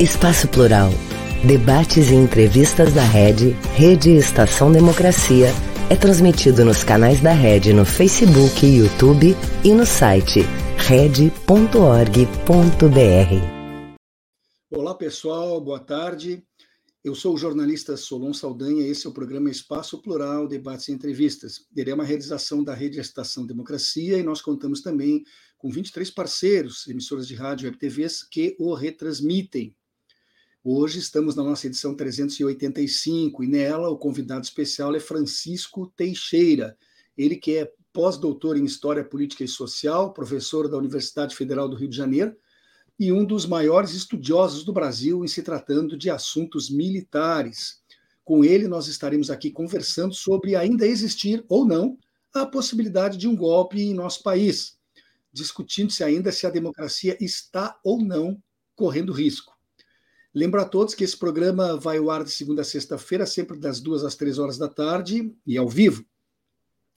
Espaço Plural. Debates e entrevistas da Rede, Rede Estação Democracia, é transmitido nos canais da Rede no Facebook, YouTube e no site rede.org.br. Olá pessoal, boa tarde. Eu sou o jornalista Solon Saldanha, esse é o programa Espaço Plural, Debates e Entrevistas. Ele é uma realização da Rede Estação Democracia e nós contamos também com 23 parceiros, emissoras de rádio e TVs, que o retransmitem. Hoje estamos na nossa edição 385 e nela o convidado especial é Francisco Teixeira. Ele que é pós-doutor em História Política e Social, professor da Universidade Federal do Rio de Janeiro e um dos maiores estudiosos do Brasil em se tratando de assuntos militares. Com ele nós estaremos aqui conversando sobre ainda existir ou não a possibilidade de um golpe em nosso país, discutindo se ainda se a democracia está ou não correndo risco. Lembro a todos que esse programa vai ao ar de segunda a sexta-feira, sempre das duas às três horas da tarde e ao vivo.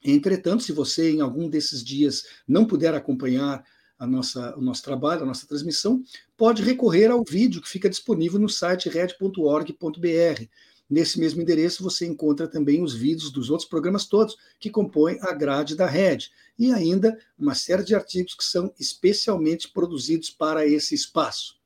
Entretanto, se você em algum desses dias não puder acompanhar a nossa, o nosso trabalho, a nossa transmissão, pode recorrer ao vídeo que fica disponível no site red.org.br. Nesse mesmo endereço você encontra também os vídeos dos outros programas todos que compõem a grade da Red e ainda uma série de artigos que são especialmente produzidos para esse espaço.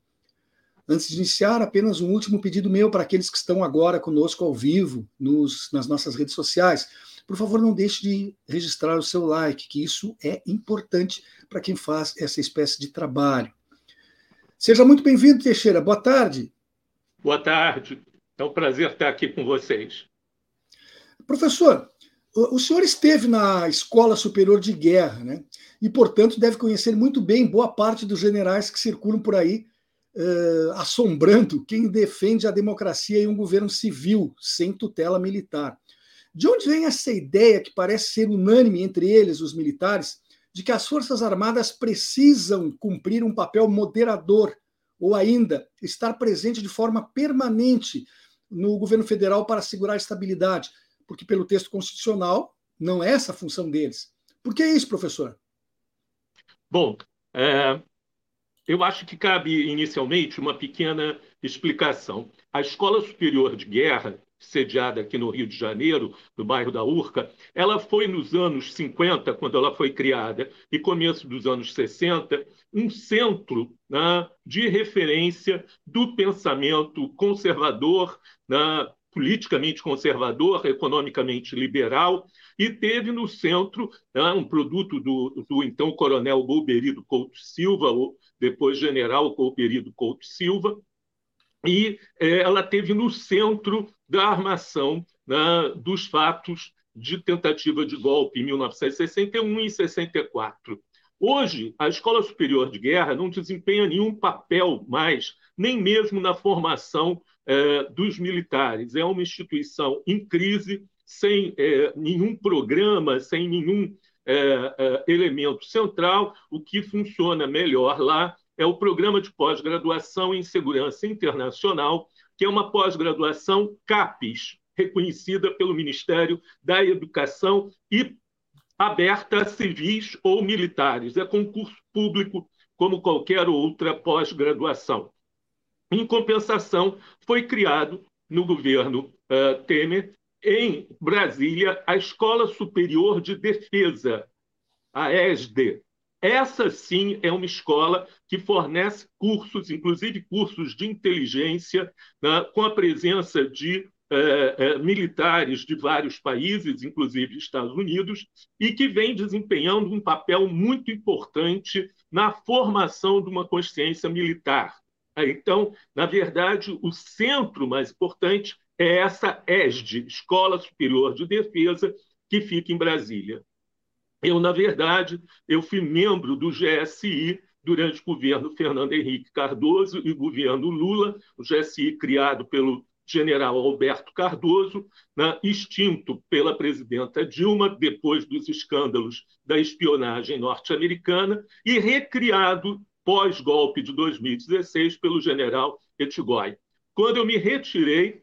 Antes de iniciar, apenas um último pedido meu para aqueles que estão agora conosco ao vivo nos, nas nossas redes sociais. Por favor, não deixe de registrar o seu like, que isso é importante para quem faz essa espécie de trabalho. Seja muito bem-vindo, Teixeira. Boa tarde. Boa tarde. É um prazer estar aqui com vocês. Professor, o senhor esteve na Escola Superior de Guerra, né? E, portanto, deve conhecer muito bem boa parte dos generais que circulam por aí uh, assombrando quem defende a democracia em um governo civil, sem tutela militar. De onde vem essa ideia, que parece ser unânime entre eles, os militares, de que as Forças Armadas precisam cumprir um papel moderador, ou ainda estar presente de forma permanente no governo federal para assegurar a estabilidade? Porque, pelo texto constitucional, não é essa a função deles. Por que isso, professor? Bom, é, eu acho que cabe inicialmente uma pequena explicação. A Escola Superior de Guerra, sediada aqui no Rio de Janeiro, no bairro da Urca, ela foi nos anos 50, quando ela foi criada, e começo dos anos 60, um centro né, de referência do pensamento conservador, né, politicamente conservador, economicamente liberal, e teve no centro né, um produto do, do então coronel Golberido Couto Silva, o depois general Golberido Couto Silva, e é, ela teve no centro da armação né, dos fatos de tentativa de golpe em 1961 e 64. Hoje, a Escola Superior de Guerra não desempenha nenhum papel mais, nem mesmo na formação é, dos militares. É uma instituição em crise, sem é, nenhum programa, sem nenhum é, é, elemento central. O que funciona melhor lá é o Programa de Pós-Graduação em Segurança Internacional, que é uma pós-graduação CAPES, reconhecida pelo Ministério da Educação e aberta a civis ou militares. É concurso público, como qualquer outra pós-graduação. Em compensação, foi criado no governo uh, Temer, em Brasília, a Escola Superior de Defesa, a ESD. Essa sim é uma escola que fornece cursos, inclusive cursos de inteligência, né, com a presença de eh, eh, militares de vários países, inclusive Estados Unidos, e que vem desempenhando um papel muito importante na formação de uma consciência militar. Então, na verdade, o centro mais importante é essa ESD, Escola Superior de Defesa, que fica em Brasília. Eu, na verdade, eu fui membro do GSI durante o governo Fernando Henrique Cardoso e o governo Lula, o GSI criado pelo general Alberto Cardoso, né, extinto pela presidenta Dilma, depois dos escândalos da espionagem norte-americana, e recriado pós-golpe de 2016 pelo general Etchegói. Quando eu me retirei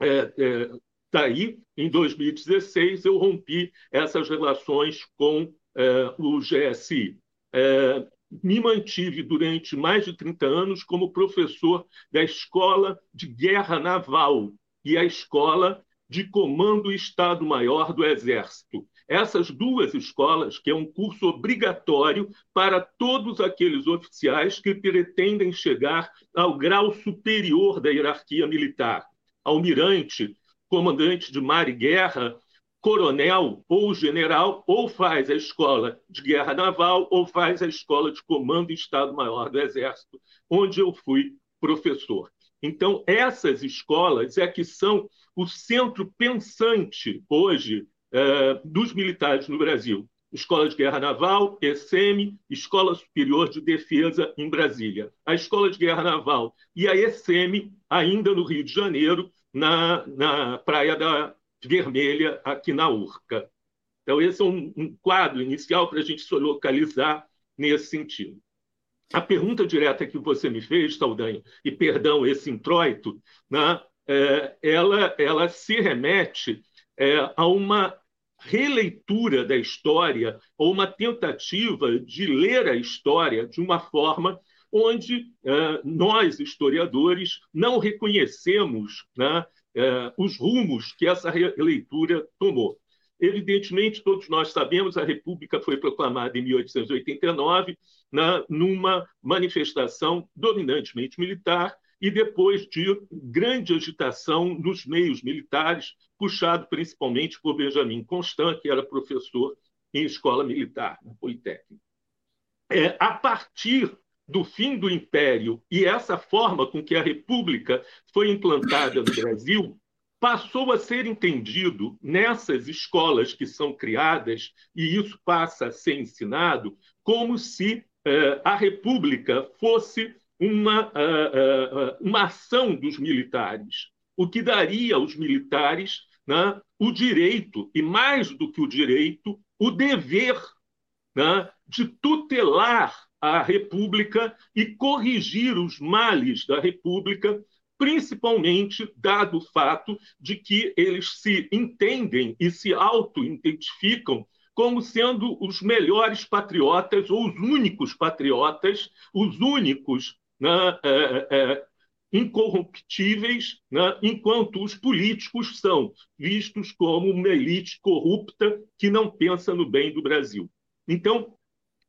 é, é, daí, em 2016, eu rompi essas relações com é, o GSI. É, me mantive durante mais de 30 anos como professor da Escola de Guerra Naval e a Escola de Comando Estado-Maior do Exército. Essas duas escolas, que é um curso obrigatório para todos aqueles oficiais que pretendem chegar ao grau superior da hierarquia militar. Almirante, comandante de mar e guerra, coronel ou general, ou faz a escola de guerra naval, ou faz a escola de comando Estado-Maior do Exército, onde eu fui professor. Então, essas escolas é que são o centro pensante hoje é, dos militares no Brasil. Escola de Guerra Naval, ESEM, Escola Superior de Defesa em Brasília. A Escola de Guerra Naval e a ESEM, ainda no Rio de Janeiro, na, na Praia da Vermelha, aqui na Urca. Então, esse é um, um quadro inicial para a gente se localizar nesse sentido. A pergunta direta que você me fez, Saldanha, e perdão esse introito, né, é, ela, ela se remete é, a uma releitura da história ou uma tentativa de ler a história de uma forma onde é, nós, historiadores, não reconhecemos né, é, os rumos que essa releitura tomou. Evidentemente, todos nós sabemos, a República foi proclamada em 1889, né, numa manifestação dominantemente militar, e depois de grande agitação nos meios militares, puxado principalmente por Benjamin Constant, que era professor em escola militar, na Politécnica. É, a partir do fim do Império e essa forma com que a República foi implantada no Brasil, passou a ser entendido nessas escolas que são criadas, e isso passa a ser ensinado, como se eh, a República fosse uma, uh, uh, uma ação dos militares, o que daria aos militares né, o direito, e mais do que o direito, o dever né, de tutelar a República e corrigir os males da República, principalmente dado o fato de que eles se entendem e se auto-identificam como sendo os melhores patriotas ou os únicos patriotas, os únicos né, é, é, incorruptíveis, né, enquanto os políticos são vistos como uma elite corrupta que não pensa no bem do Brasil. Então,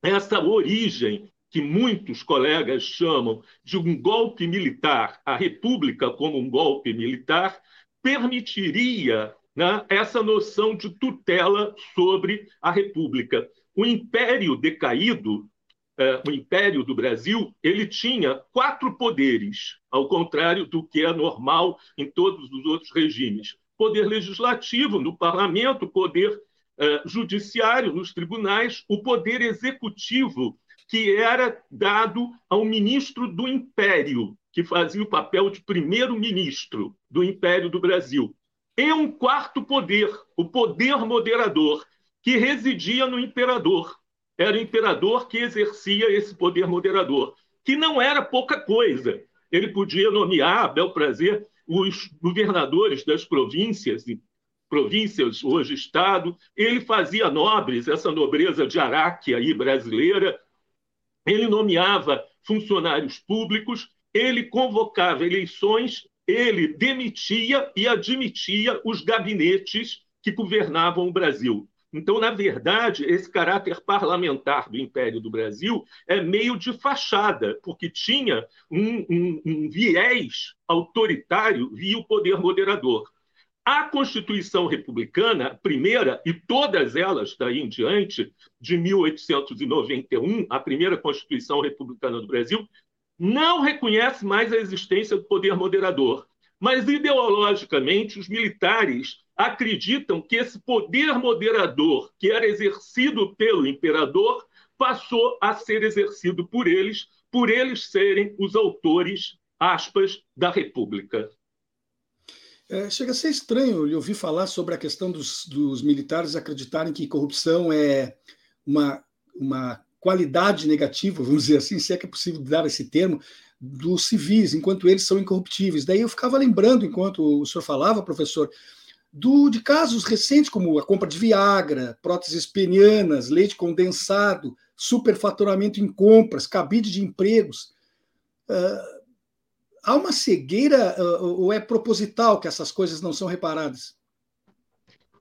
essa origem que muitos colegas chamam de um golpe militar, a República como um golpe militar, permitiria né, essa noção de tutela sobre a República. O império decaído uh, o Império do Brasil, ele tinha quatro poderes, ao contrário do que é normal em todos os outros regimes. Poder legislativo no parlamento, poder uh, judiciário nos tribunais, o poder executivo, que era dado ao ministro do Império, que fazia o papel de primeiro-ministro do Império do Brasil. E um quarto poder, o poder moderador, que residia no imperador, era o imperador que exercia esse poder moderador, que não era pouca coisa. Ele podia nomear, a bel prazer, os governadores das províncias, províncias, hoje Estado, ele fazia nobres, essa nobreza de Araque aí brasileira, ele nomeava funcionários públicos, ele convocava eleições, ele demitia e admitia os gabinetes que governavam o Brasil. Então, na verdade, esse caráter parlamentar do Império do Brasil é meio de fachada, porque tinha um, um, um viés autoritário via o poder moderador. A Constituição Republicana, primeira, e todas elas daí em diante, de 1891, a primeira Constituição Republicana do Brasil, não reconhece mais a existência do poder moderador. Mas, ideologicamente, os militares acreditam que esse poder moderador que era exercido pelo imperador passou a ser exercido por eles, por eles serem os autores, aspas, da República. É, chega a ser estranho lhe ouvir falar sobre a questão dos, dos militares acreditarem que corrupção é uma, uma qualidade negativa, vamos dizer assim, se é que é possível dar esse termo, dos civis, enquanto eles são incorruptíveis. Daí eu ficava lembrando, enquanto o senhor falava, professor, do, de casos recentes como a compra de Viagra, próteses penianas, leite condensado, superfaturamento em compras, cabide de empregos. Uh, há uma cegueira uh, ou é proposital que essas coisas não são reparadas?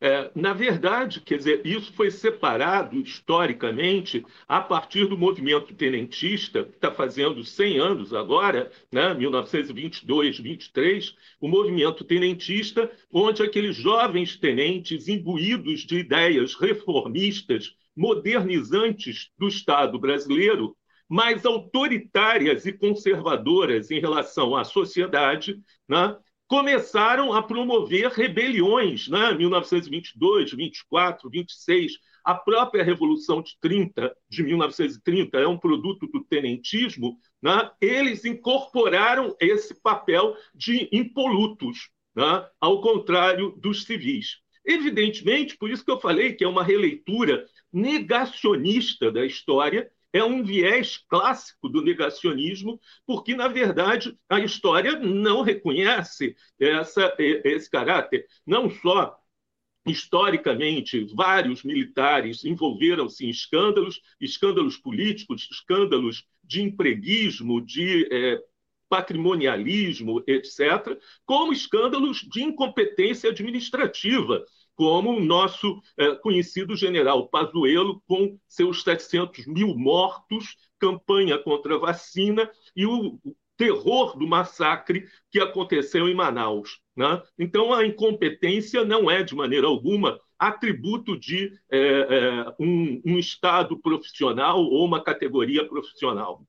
É, na verdade, quer dizer, isso foi separado historicamente a partir do movimento tenentista, que está fazendo 100 anos agora, né, 1922, 23, o movimento tenentista, onde aqueles jovens tenentes imbuídos de ideias reformistas, modernizantes do Estado brasileiro, mais autoritárias e conservadoras em relação à sociedade, né, começaram a promover rebeliões, né? 1922, 24, 26. A própria Revolução de 30, de 1930, é um produto do tenentismo. Né? Eles incorporaram esse papel de impolutos, né? ao contrário dos civis. Evidentemente, por isso que eu falei que é uma releitura negacionista da história é um viés clássico do negacionismo, porque, na verdade, a história não reconhece essa, esse caráter, não só historicamente, vários militares envolveram-se em escândalos, escândalos políticos, escândalos de empreguismo, de é, patrimonialismo, etc., como escândalos de incompetência administrativa como o nosso é, conhecido general Pazuello, com seus 700 mil mortos, campanha contra a vacina e o terror do massacre que aconteceu em Manaus. Né? Então, a incompetência não é, de maneira alguma, atributo de é, é, um, um Estado profissional ou uma categoria profissional.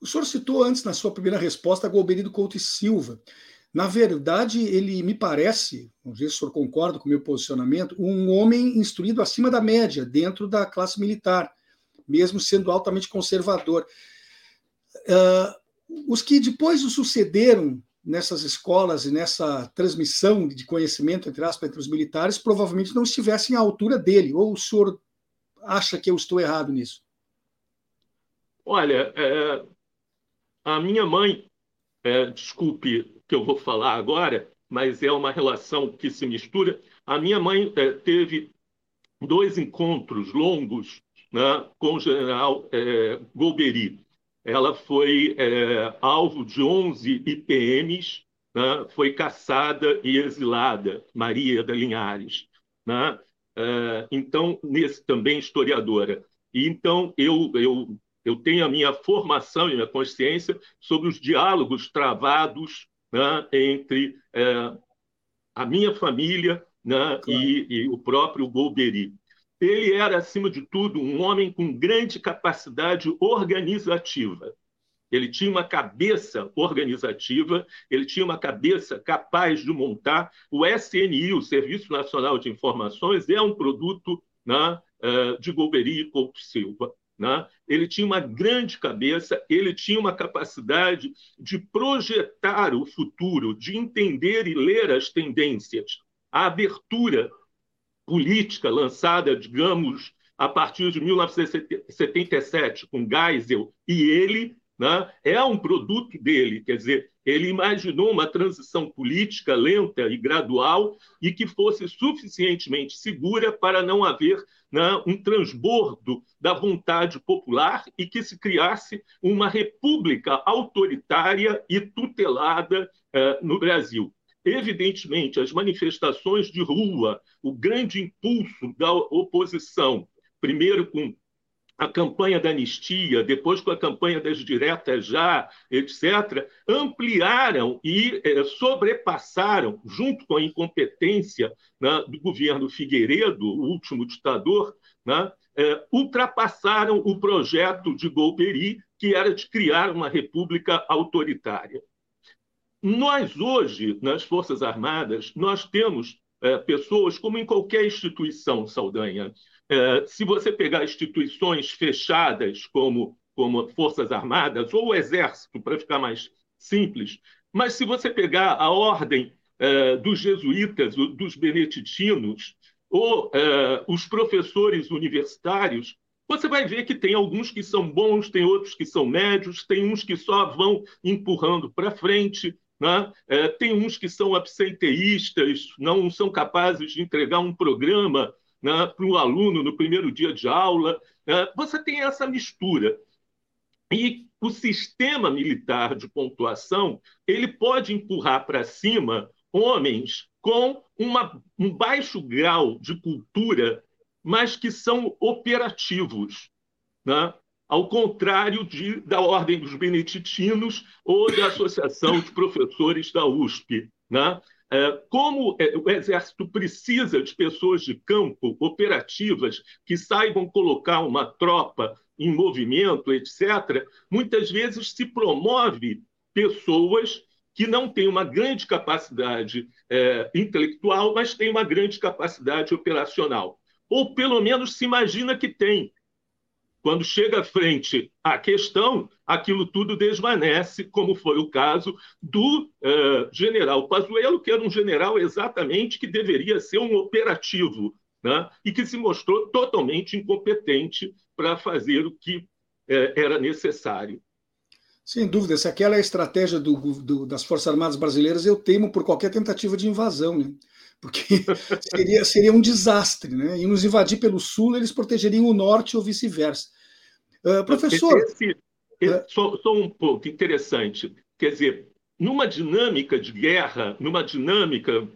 O senhor citou antes, na sua primeira resposta, Golberido Couto e Silva. Na verdade, ele me parece, vamos ver se o senhor concorda com o meu posicionamento, um homem instruído acima da média, dentro da classe militar, mesmo sendo altamente conservador. Uh, os que depois o sucederam nessas escolas e nessa transmissão de conhecimento, entre aspas, entre os militares, provavelmente não estivessem à altura dele. Ou o senhor acha que eu estou errado nisso? Olha, é, a minha mãe, é, desculpe que eu vou falar agora, mas é uma relação que se mistura. A minha mãe é, teve dois encontros longos né, com o general é, Golbery. Ela foi é, alvo de 11 IPMs, né, foi caçada e exilada, Maria da Linhares. Né? É, então, nesse também historiadora. E então eu, eu, eu tenho a minha formação e minha consciência sobre os diálogos travados né, entre é, a minha família né, claro. e, e, o próprio Golbery. Ele era, acima de tudo, um homem com grande capacidade organizativa. Ele tinha uma cabeça organizativa, ele tinha uma cabeça capaz de montar. O SNI, o Serviço Nacional de Informações, é um produto né, é, de Golbery e Couto Silva. Né? Ele tinha uma grande cabeça, ele tinha uma capacidade de projetar o futuro, de entender e ler as tendências. A abertura política lançada, digamos, a partir de 1977, com Geisel e ele, né, é um produto dele. Quer dizer, ele imaginou uma transição política lenta e gradual e que fosse suficientemente segura para não haver né, um transbordo da vontade popular e que se criasse uma república autoritária e tutelada eh, no Brasil. Evidentemente, as manifestações de rua, o grande impulso da oposição, primeiro com a campanha da anistia, depois com a campanha das diretas já, etc., ampliaram e é, sobrepassaram, junto com a incompetência né, do governo Figueiredo, o último ditador, né, é, ultrapassaram o projeto de Golbery, que era de criar uma república autoritária. Nós, hoje, nas Forças Armadas, nós temos é, pessoas, como em qualquer instituição, Saldanha, é, se você pegar instituições fechadas como, como Forças Armadas ou o Exército, para ficar mais simples, mas se você pegar a ordem é, dos jesuítas, dos beneditinos, ou é, os professores universitários, você vai ver que tem alguns que são bons, tem outros que são médios, tem uns que só vão empurrando para frente, né? É, tem uns que são absenteístas, não são capazes de entregar um programa né, para o aluno no primeiro dia de aula. Né? Você tem essa mistura. E o sistema militar de pontuação ele pode empurrar para cima homens com uma, um baixo grau de cultura, mas que são operativos, né? ao contrário de, da Ordem dos Beneditinos ou da Associação de Professores da USP. Né? É, como é, o Exército precisa de pessoas de campo operativas que saibam colocar uma tropa em movimento, etc., muitas vezes se promove pessoas que não têm uma grande capacidade é, intelectual, mas têm uma grande capacidade operacional. Ou pelo menos se imagina que tem. Quando chega à frente a questão, aquilo tudo desvanece, como foi o caso do uh, general Pazuello, que era um general exatamente que deveria ser um operativo, né? e que se mostrou totalmente incompetente para fazer o que uh, era necessário. Sem dúvida, se aquela é a estratégia do, do, das Forças Armadas Brasileiras, eu temo por qualquer tentativa de invasão, né? porque seria, seria um desastre. Né? E nos invadir pelo sul, eles protegeriam o norte ou vice-versa. Uh, professor. Esse, esse, só, só um ponto interessante. Quer dizer, numa dinâmica de guerra, numa dinâmica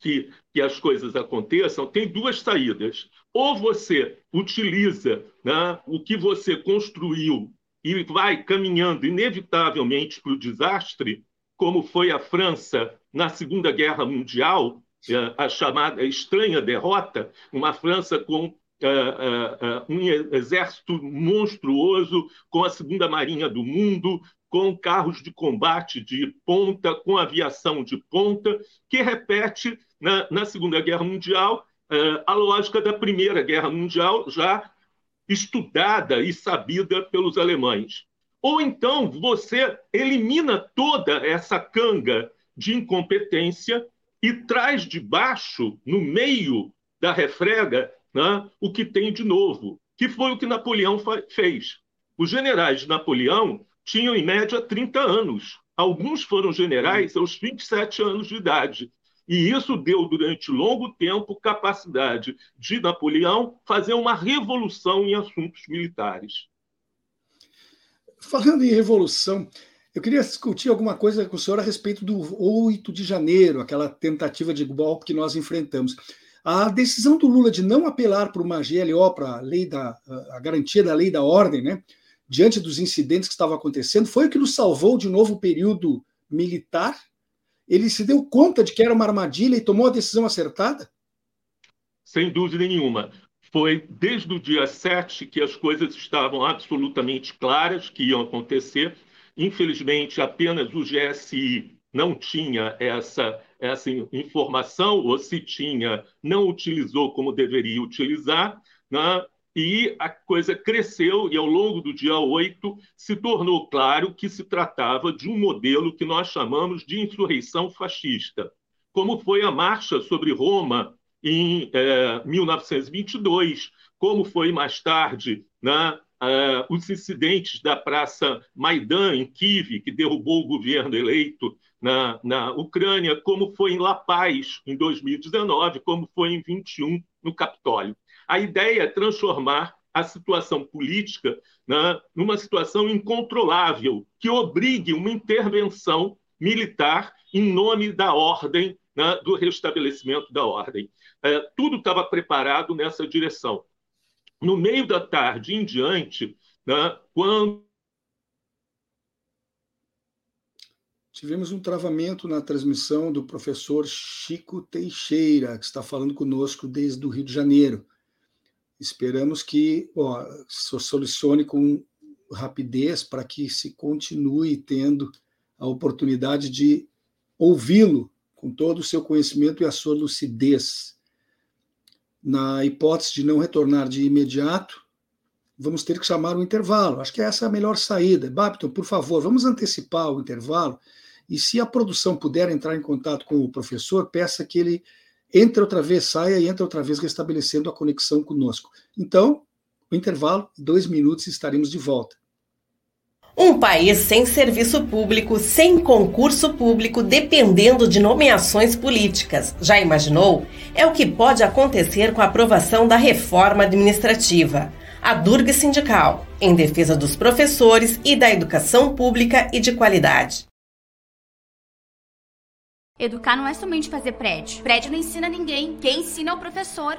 que, que as coisas aconteçam, tem duas saídas. Ou você utiliza né, o que você construiu e vai caminhando inevitavelmente para o desastre, como foi a França na Segunda Guerra Mundial, é, a chamada estranha derrota, uma França com é, é, um exército monstruoso, com a segunda marinha do mundo, com carros de combate de ponta, com aviação de ponta, que repete na, na Segunda Guerra Mundial a lógica da Primeira Guerra Mundial, já estudada e sabida pelos alemães. Ou então você elimina toda essa canga de incompetência e traz de baixo, no meio da refrega, né, o que tem de novo, que foi o que Napoleão fez. Os generais de Napoleão tinham, em média, 30 anos. Alguns foram generais aos 27 anos de idade. E isso deu, durante longo tempo, capacidade de Napoleão fazer uma revolução em assuntos militares. Falando em revolução, eu queria discutir alguma coisa com o senhor a respeito do 8 de janeiro, aquela tentativa de golpe que nós enfrentamos. A decisão do Lula de não apelar para uma GLO, para a lei da a garantia da lei da ordem, né, diante dos incidentes que estavam acontecendo, foi o que nos salvou de novo período militar ele se deu conta de que era uma armadilha e tomou a decisão acertada? Sem dúvida nenhuma. Foi desde o dia 7 que as coisas estavam absolutamente claras que iam acontecer. Infelizmente, apenas o GSI não tinha essa, essa informação, ou se tinha, não utilizou como deveria utilizar. Né? E a coisa cresceu, e ao longo do dia 8 se tornou claro que se tratava de um modelo que nós chamamos de insurreição fascista, como foi a marcha sobre Roma em eh, 1922, como foi mais tarde né, eh, os incidentes da Praça Maidan, em Kiev, que derrubou o governo eleito na, na Ucrânia, como foi em La Paz, em 2019, como foi em 21, no Capitólio. A ideia é transformar a situação política né, numa situação incontrolável, que obrigue uma intervenção militar em nome da ordem, né, do restabelecimento da ordem. É, tudo estava preparado nessa direção. No meio da tarde em diante, né, quando Tivemos um travamento na transmissão do professor Chico Teixeira, que está falando conosco desde o Rio de Janeiro. Esperamos que ó, solucione com rapidez para que se continue tendo a oportunidade de ouvi-lo com todo o seu conhecimento e a sua lucidez. Na hipótese de não retornar de imediato, vamos ter que chamar um intervalo. Acho que essa é a melhor saída. Babton, por favor, vamos antecipar o intervalo. E se a produção puder entrar em contato com o professor, peça que ele entra outra vez, saia e entra outra vez, restabelecendo a conexão conosco. Então, o intervalo, dois minutos, estaremos de volta. Um país sem serviço público, sem concurso público, dependendo de nomeações políticas. Já imaginou? É o que pode acontecer com a aprovação da reforma administrativa. A Durga Sindical, em defesa dos professores e da educação pública e de qualidade. Educar não é somente fazer prédio. Prédio não ensina ninguém. Quem ensina é o professor.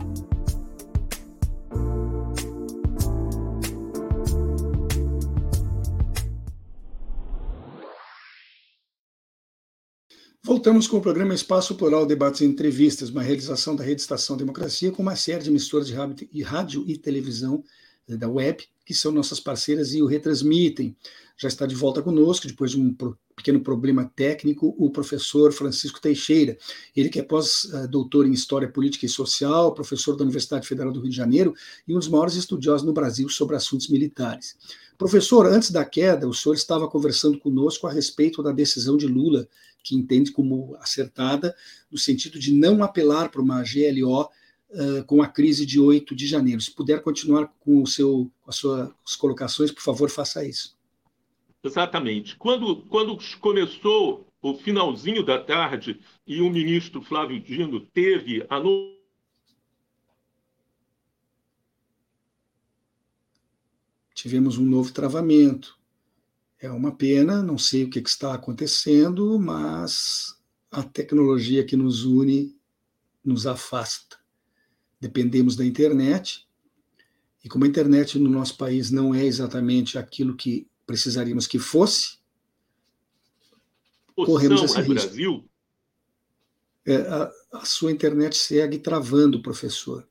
Voltamos com o programa Espaço Plural Debates e Entrevistas, uma realização da Rede Estação Democracia com uma série de emissoras de rádio e televisão eh, da web, que são nossas parceiras e o retransmitem. Já está de volta conosco, depois de um pequeno problema técnico, o professor Francisco Teixeira. Ele que é pós-doutor em História Política e Social, professor da Universidade Federal do Rio de Janeiro e um dos maiores estudiosos no Brasil sobre assuntos militares. Professor, antes da queda, o senhor estava conversando conosco a respeito da decisão de Lula que entende como acertada, no sentido de não apelar para uma GLO uh, com a crise de 8 de janeiro. Se puder continuar com, o seu, com as suas colocações, por favor, faça isso. Exatamente. Quando, quando começou o finalzinho da tarde e o ministro Flávio Dino teve a no... Tivemos um novo travamento. É uma pena, não sei o que, está acontecendo, mas a tecnologia que nos une nos afasta. Dependemos da internet, e como a internet no nosso país não é exatamente aquilo que precisaríamos que fosse, Poção corremos esse é risco. Brasil? É, a, a, sua internet segue travando, professor.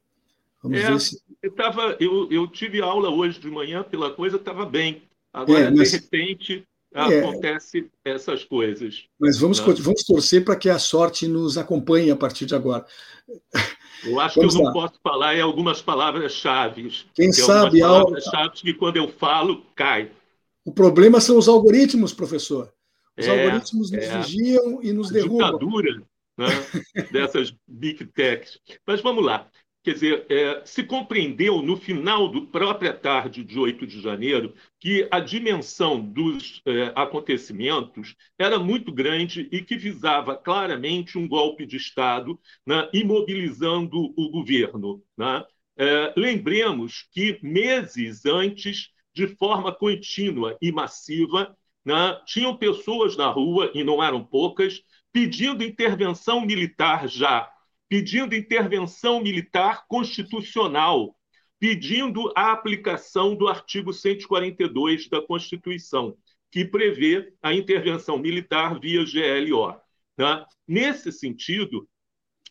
Vamos é, ver se. Eu, tava, eu, eu tive aula hoje de manhã, pela coisa estava bem. Agora, é, mas... de repente, é. acontece essas coisas. Mas vamos, né? vamos torcer para que a sorte nos acompanhe a partir de agora. Eu acho vamos que eu lá. não posso falar em algumas palavras-chave. Quem sabe palavras-chave que quando eu falo, cai. O problema são os algoritmos, professor. Os é, algoritmos nos é. vigiam e nos derrubam. A ditadura né, dessas big techs. Mas vamos lá. Quer dizer, é, se compreendeu no final do própria tarde de 8 de janeiro que a dimensão dos é, acontecimentos era muito grande e que visava claramente um golpe de Estado, né, imobilizando o governo. Né? É, lembremos que meses antes, de forma contínua e massiva, né, tinham pessoas na rua, e não eram poucas, pedindo intervenção militar já pedindo intervenção militar constitucional, pedindo a aplicação do artigo 142 da Constituição, que prevê a intervenção militar via GLO. Tá? Nesse sentido,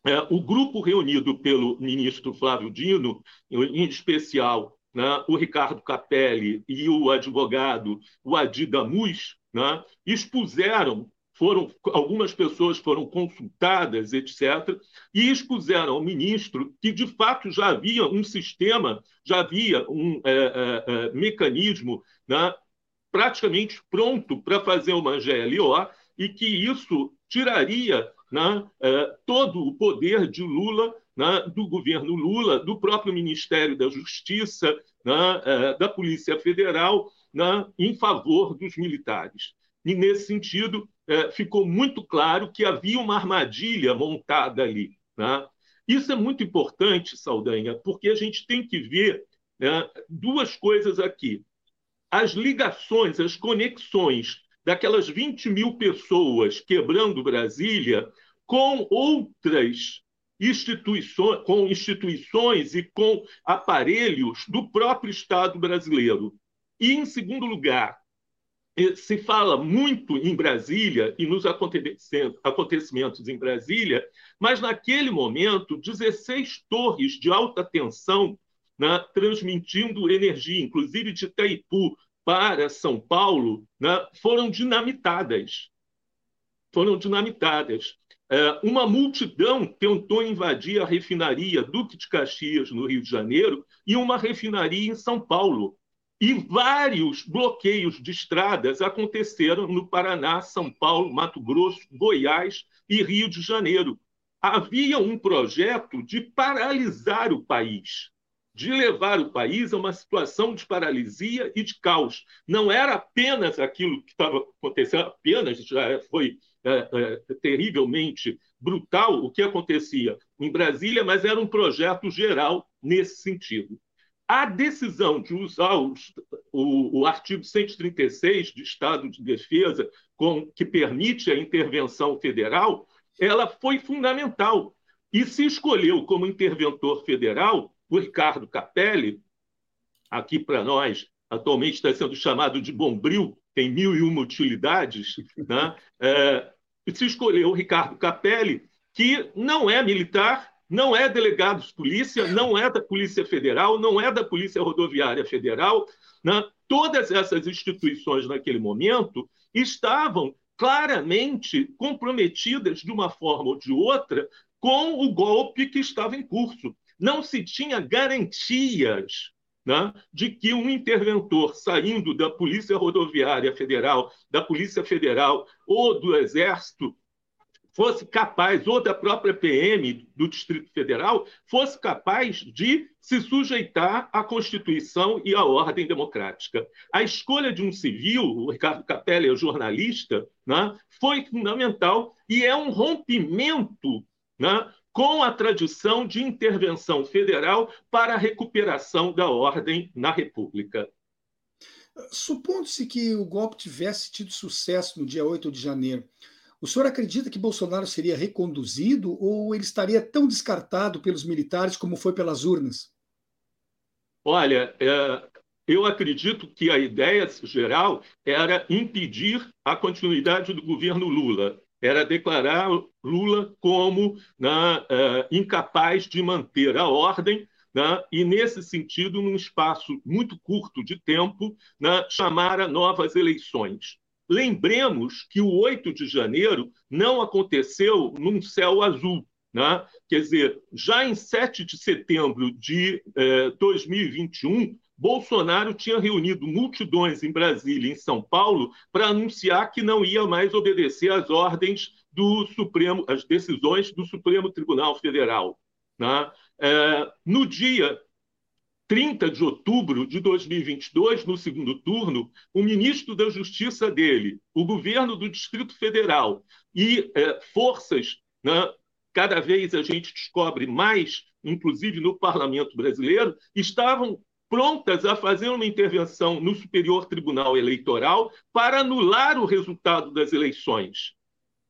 é, o grupo reunido pelo ministro Flávio Dino, em especial né, o Ricardo Capelli e o advogado o Adi Damus, né, expuseram foram algumas pessoas foram consultadas, etc., e expuseram ao ministro que, de fato, já havia um sistema, já havia um é, é, é mecanismo né, praticamente pronto para fazer uma GLO e que isso tiraria né, é, todo o poder de Lula, né, do governo Lula, do próprio Ministério da Justiça, né, é, da Polícia Federal, né, em favor dos militares. E, nesse sentido, ficou muito claro que havia uma armadilha montada ali. Né? Isso é muito importante, Saldanha, porque a gente tem que ver né, duas coisas aqui. As ligações, as conexões daquelas 20 mil pessoas quebrando Brasília com outras instituições, com instituições e com aparelhos do próprio Estado brasileiro. E, em segundo lugar, se fala muito em Brasília e nos acontecimentos em Brasília, mas naquele momento, 16 torres de alta tensão né, transmitindo energia, inclusive de Itaipu para São Paulo, né, foram dinamitadas. Foram dinamitadas. É, uma multidão tentou invadir a refinaria Duque de Caxias, no Rio de Janeiro, e uma refinaria em São Paulo. E vários bloqueios de estradas aconteceram no Paraná, São Paulo, Mato Grosso, Goiás e Rio de Janeiro. Havia um projeto de paralisar o país, de levar o país a uma situação de paralisia e de caos. Não era apenas aquilo que estava acontecendo, apenas já foi é, é, terrivelmente brutal o que acontecia em Brasília, mas era um projeto geral nesse sentido. A decisão de usar os, o, o, artigo 136 do Estado de Defesa, com, que permite a intervenção federal, ela foi fundamental. E se escolheu como interventor federal o Ricardo Capelli, aqui para nós, atualmente está sendo chamado de Bombril, tem mil e uma utilidades, né? é, se escolheu o Ricardo Capelli, que não é militar, não é delegado de polícia, não é da Polícia Federal, não é da Polícia Rodoviária Federal. Né? Todas essas instituições, naquele momento, estavam claramente comprometidas, de uma forma ou de outra, com o golpe que estava em curso. Não se tinha garantias né, de que um interventor saindo da Polícia Rodoviária Federal, da Polícia Federal ou do Exército fosse capaz, ou da própria PM do Distrito Federal, fosse capaz de se sujeitar à Constituição e à ordem democrática. A escolha de um civil, o Ricardo Capelli é jornalista, né, foi fundamental e é um rompimento né, com a tradição de intervenção federal para a recuperação da ordem na República. Supondo-se que o golpe tivesse tido sucesso no dia 8 de janeiro, o senhor acredita que Bolsonaro seria reconduzido ou ele estaria tão descartado pelos militares como foi pelas urnas? Olha, é, eu acredito que a ideia geral era impedir a continuidade do governo Lula, era declarar Lula como né, é, incapaz de manter a ordem né, e, nesse sentido, num espaço muito curto de tempo, né, chamar a novas eleições. Lembremos que o 8 de janeiro não aconteceu num céu azul. Né? Quer dizer, já em 7 de setembro de eh, 2021, Bolsonaro tinha reunido multidões em Brasília e em São Paulo para anunciar que não ia mais obedecer às ordens do Supremo, às decisões do Supremo Tribunal Federal. Né? É, no dia 30 de outubro de 2022, no segundo turno, o ministro da Justiça dele, o governo do Distrito Federal e é, forças, né, cada vez a gente descobre mais, inclusive no parlamento brasileiro, estavam prontas a fazer uma intervenção no Superior Tribunal Eleitoral para anular o resultado das eleições.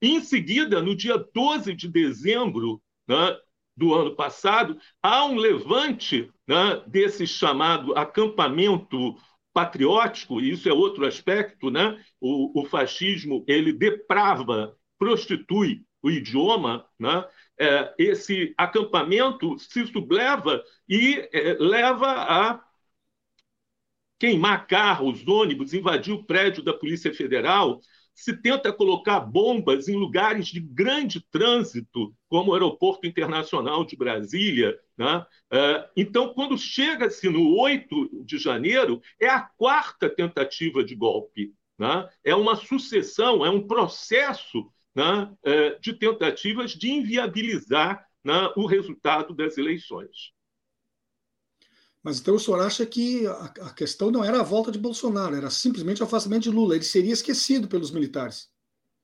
Em seguida, no dia 12 de dezembro, né, do ano passado, há um levante né, desse chamado acampamento patriótico, e isso é outro aspecto, né? o, o fascismo ele deprava, prostitui o idioma, né? É, esse acampamento se subleva e é, leva a queimar carros, ônibus, invadir o prédio da Polícia Federal, se tenta colocar bombas em lugares de grande trânsito, como o Aeroporto Internacional de Brasília. Né? É, então, quando chega-se no 8 de janeiro, é a quarta tentativa de golpe. Né? É uma sucessão, é um processo né, é, de tentativas de inviabilizar né, o resultado das eleições. Mas então o senhor acha que a, questão não era a volta de Bolsonaro, era simplesmente o afastamento de Lula. Ele seria esquecido pelos militares.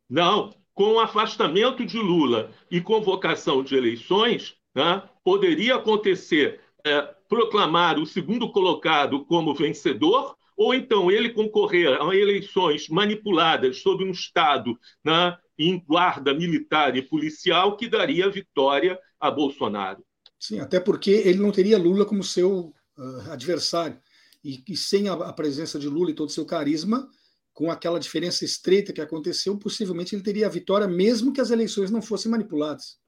Não, com o afastamento de Lula e convocação de eleições, né, poderia acontecer é, proclamar o segundo colocado como vencedor, ou então ele concorrer a eleições manipuladas sob um Estado né, em guarda militar e policial que daria vitória a Bolsonaro. Sim, até porque ele não teria Lula como seu uh, adversário. E, e sem a, a, presença de Lula e todo o seu carisma, com aquela diferença estreita que aconteceu, possivelmente ele teria a vitória, mesmo que as eleições não fossem manipuladas.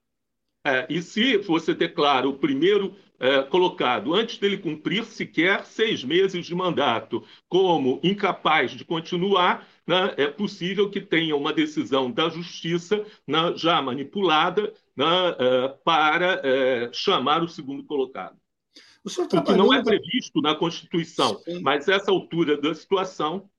É, e se você declara o primeiro é, colocado, antes dele cumprir sequer seis meses de mandato, como incapaz de continuar, né, é possível que tenha uma decisão da justiça né, já manipulada né, é, para é, chamar o segundo colocado. O, senhor o que não é previsto na Constituição, Sim. mas essa altura da situação.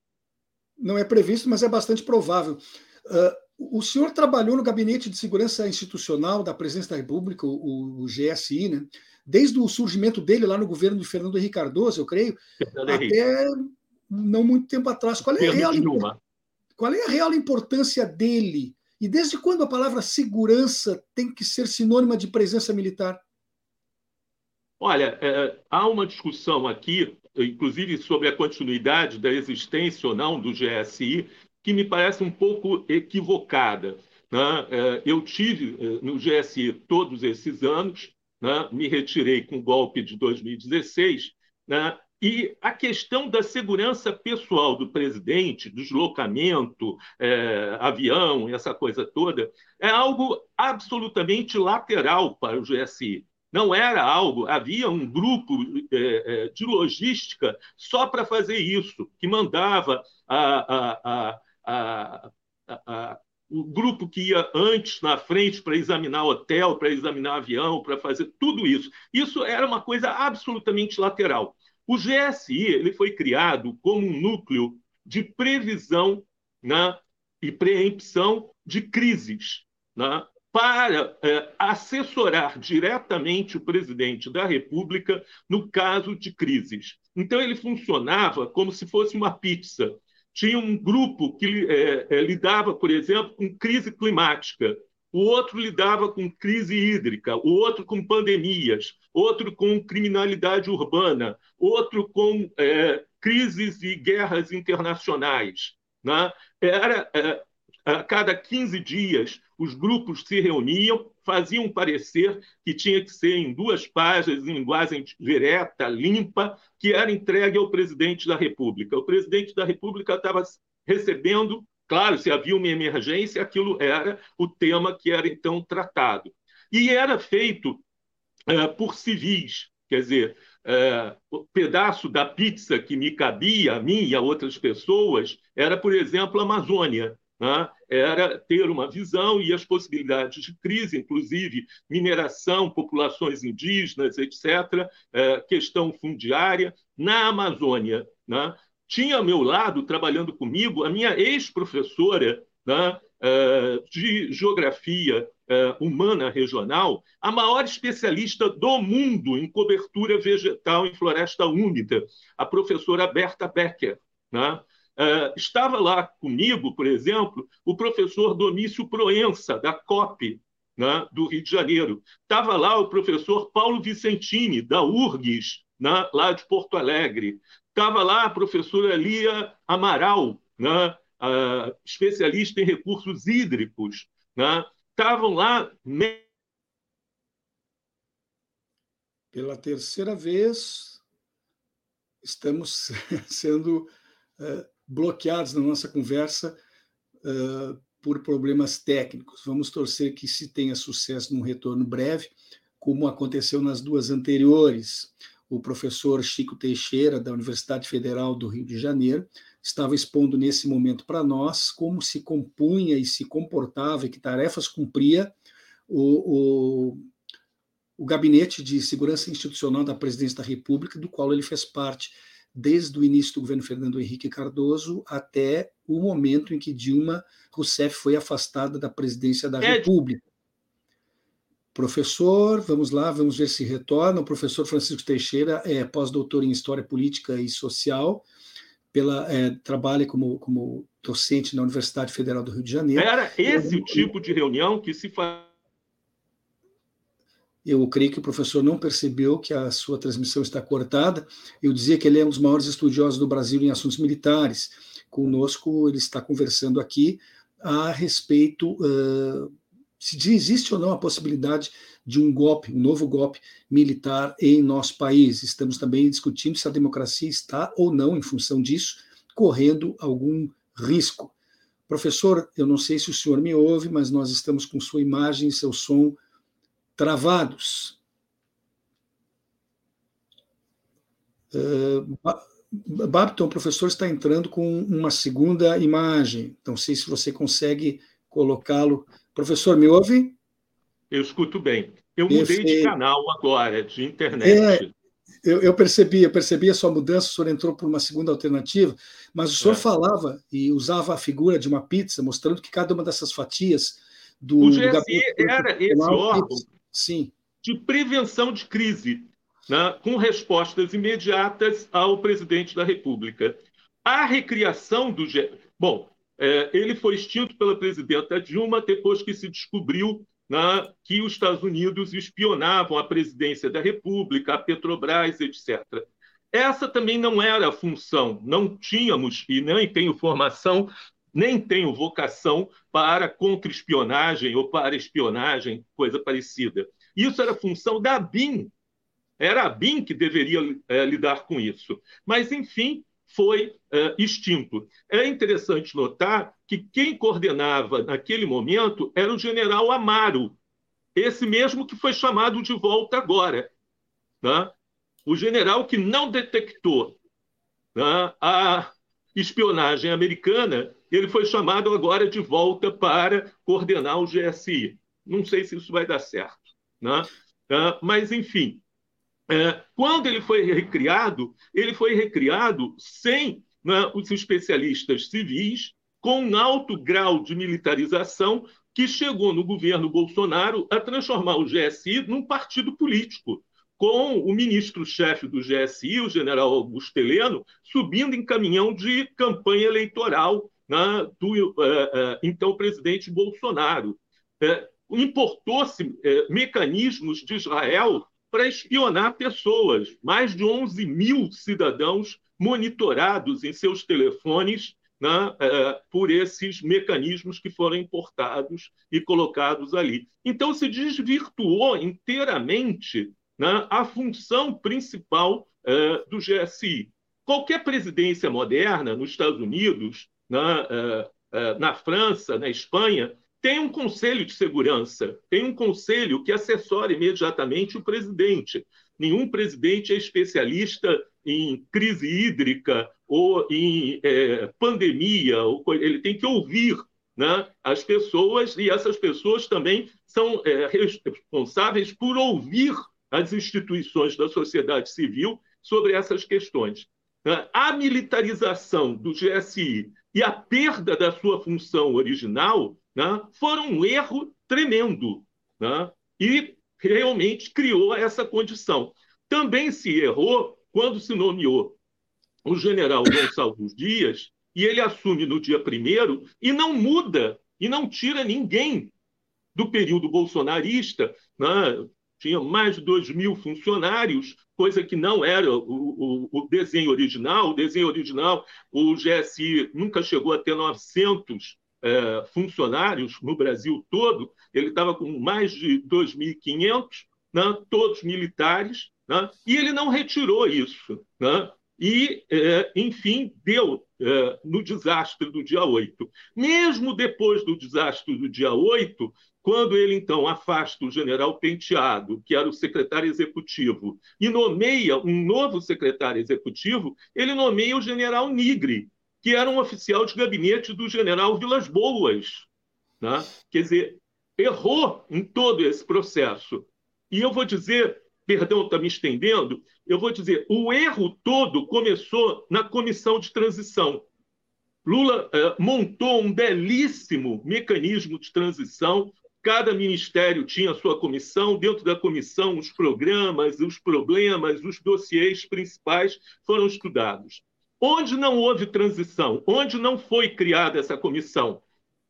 Não é previsto, mas é bastante provável. Uh, o senhor trabalhou no Gabinete de Segurança Institucional da Presidência da República, o, o GSI, né? desde o surgimento dele lá no governo de Fernando Henrique Cardoso, eu creio, Fernando até Henrique. não muito tempo atrás. Qual é, a real, qual é a real importância dele? E desde quando a palavra segurança tem que ser sinônima de presença militar? Olha, é, há uma discussão aqui, inclusive sobre a continuidade da existência ou não do GSI, que me parece um pouco equivocada. Né? É, eu tive é, no GSI todos esses anos, né? me retirei com o golpe de 2016, né? E a questão da segurança pessoal do presidente, deslocamento, é, avião, essa coisa toda, é algo absolutamente lateral para o GSI não era algo, havia um grupo é, é, de logística só para fazer isso, que mandava a, a, a, o grupo que ia antes na frente para examinar hotel, para examinar avião, para fazer tudo isso. Isso era uma coisa absolutamente lateral. O GSI ele foi criado como um núcleo de previsão né, e preempção de crises. Né? Para é, assessorar diretamente o presidente da República no caso de crises. Então, ele funcionava como se fosse uma pizza. Tinha um grupo que é, é, lidava, por exemplo, com crise climática, o outro lidava com crise hídrica, o outro com pandemias, outro com criminalidade urbana, outro com é, crises e guerras internacionais. Né? Era, é, a cada 15 dias, os grupos se reuniam, faziam parecer que tinha que ser em duas páginas, em linguagem direta, limpa, que era entregue ao presidente da República. O presidente da República estava recebendo, claro, se havia uma emergência, aquilo era o tema que era então tratado. E era feito é, por civis, quer dizer, é, o pedaço da pizza que me cabia, a mim e a outras pessoas, era, por exemplo, a Amazônia né, era ter uma visão e as possibilidades de crise, inclusive mineração, populações indígenas, etc., é, questão fundiária, na Amazônia. Né. Tinha ao meu lado, trabalhando comigo, a minha ex-professora né, é, de geografia é, humana regional, a maior especialista do mundo em cobertura vegetal em floresta úmida, a professora Berta Becker. Né? Uh, estava lá comigo, por exemplo, o professor Domício Proença, da COP, né, do Rio de Janeiro. Estava lá o professor Paulo Vicentini, da URGS, né, lá de Porto Alegre. Estava lá a professora Lia Amaral, né, uh, especialista em recursos hídricos. Né. Estavam lá. Pela terceira vez, estamos sendo uh, bloqueados na nossa conversa uh, por problemas técnicos. Vamos torcer que se tenha sucesso num retorno breve, como aconteceu nas duas anteriores. o professor Chico Teixeira, da Universidade Federal do Rio de Janeiro, estava expondo nesse momento para nós como se compunha e se comportava e que tarefas cumpria o, o, o Gabinete de Segurança Institucional da Presidência da República, do qual ele fez parte desde o início do governo Fernando Henrique Cardoso até o momento em que Dilma Rousseff foi afastada da presidência da é. República. Professor, vamos lá, vamos ver se retorna. O professor Francisco Teixeira é pós-doutor em História Política e Social, pela, é, trabalha como, como docente na Universidade Federal do Rio de Janeiro. Era esse eu, o tipo de reunião que se faz. Eu creio que o professor não percebeu que a sua transmissão está cortada. Eu dizia que ele é um dos maiores estudiosos do Brasil em assuntos militares. Conosco, ele está conversando aqui a respeito uh, se existe ou não a possibilidade de um golpe, um novo golpe militar em nosso país. Estamos também discutindo se a democracia está ou não, em função disso, correndo algum risco. Professor, eu não sei se o senhor me ouve, mas nós estamos com sua imagem e seu som travados. Uh, Babton, o professor está entrando com uma segunda imagem. Não sei se você consegue colocá-lo Professor, me ouve? Eu escuto bem. Eu mudei de canal agora, de internet. É, eu, eu, percebi, eu percebi a sua mudança, o senhor entrou por uma segunda alternativa, mas o senhor é. falava e usava a figura de uma pizza, mostrando que cada uma dessas fatias do. O GSI era esse órgão sim. de prevenção de crise, né, com respostas imediatas ao presidente da República. A recriação do. Bom, é, ele foi extinto pela presidenta Dilma depois que se descobriu né, que os Estados Unidos espionavam a presidência da República, a Petrobras, etc. Essa também não era a função, não tínhamos, e nem tenho formação, nem tenho vocação para contra-espionagem ou para espionagem, coisa parecida. Isso era função da BIM. Era a BIM que deveria é, lidar com isso. Mas, enfim, foi uh, extinto. É interessante notar que quem coordenava naquele momento era o general Amaro, esse mesmo que foi chamado de volta agora. Né? O general que não detectou né, a espionagem americana, ele foi chamado agora de volta para coordenar o GSI. Não sei se isso vai dar certo. Né? Uh, mas, enfim, é, quando ele foi recriado, ele foi recriado sem né, os especialistas civis, com um alto grau de militarização que chegou no governo Bolsonaro a transformar o GSI num partido político, com o ministro-chefe do GSI, o general Augusto Heleno, subindo em caminhão de campanha eleitoral né, do uh, uh, então presidente Bolsonaro. Uh, Importou-se mecanismos de Israel para espionar pessoas. Mais de 11 mil cidadãos monitorados em seus telefones né, por esses mecanismos que foram importados e colocados ali. Então, se desvirtuou inteiramente né, a função principal do GSI. Qualquer presidência moderna nos Estados Unidos, na, né, é, na França, na Espanha, tem um conselho de segurança, tem um conselho que assessora imediatamente o presidente. Nenhum presidente é especialista em crise hídrica ou em é, pandemia, ele tem que ouvir né, as pessoas, e essas pessoas também são é, responsáveis por ouvir as instituições da sociedade civil sobre essas questões. A militarização do GSI e a perda da sua função original né, foram um erro tremendo né, e realmente criou essa condição. Também se errou quando se nomeou o general Gonçalves Dias e ele assume no dia primeiro e não muda e não tira ninguém do período bolsonarista. Né? Tinha mais de 2 mil funcionários, coisa que não era o, o, o, desenho original. O desenho original, o GSI nunca chegou a ter 900 é, funcionários no Brasil todo, ele estava com mais de 2.500, né, todos militares, né, e ele não retirou isso. Né? E, é, enfim, deu é, no desastre do dia 8. Mesmo depois do desastre do dia 8, quando ele então afasta o general Penteado, que era o secretário executivo, e nomeia um novo secretário executivo, ele nomeia o general Nigre, que era um oficial de gabinete do general Vilas Boas. Né? Quer dizer, errou em todo esse processo. E eu vou dizer, perdão, está me estendendo, eu vou dizer, o erro todo começou na comissão de transição. Lula eh, montou um belíssimo mecanismo de transição. Cada ministério tinha sua comissão, dentro da comissão, os programas, os problemas, os dossiês principais foram estudados. Onde não houve transição, onde não foi criada essa comissão?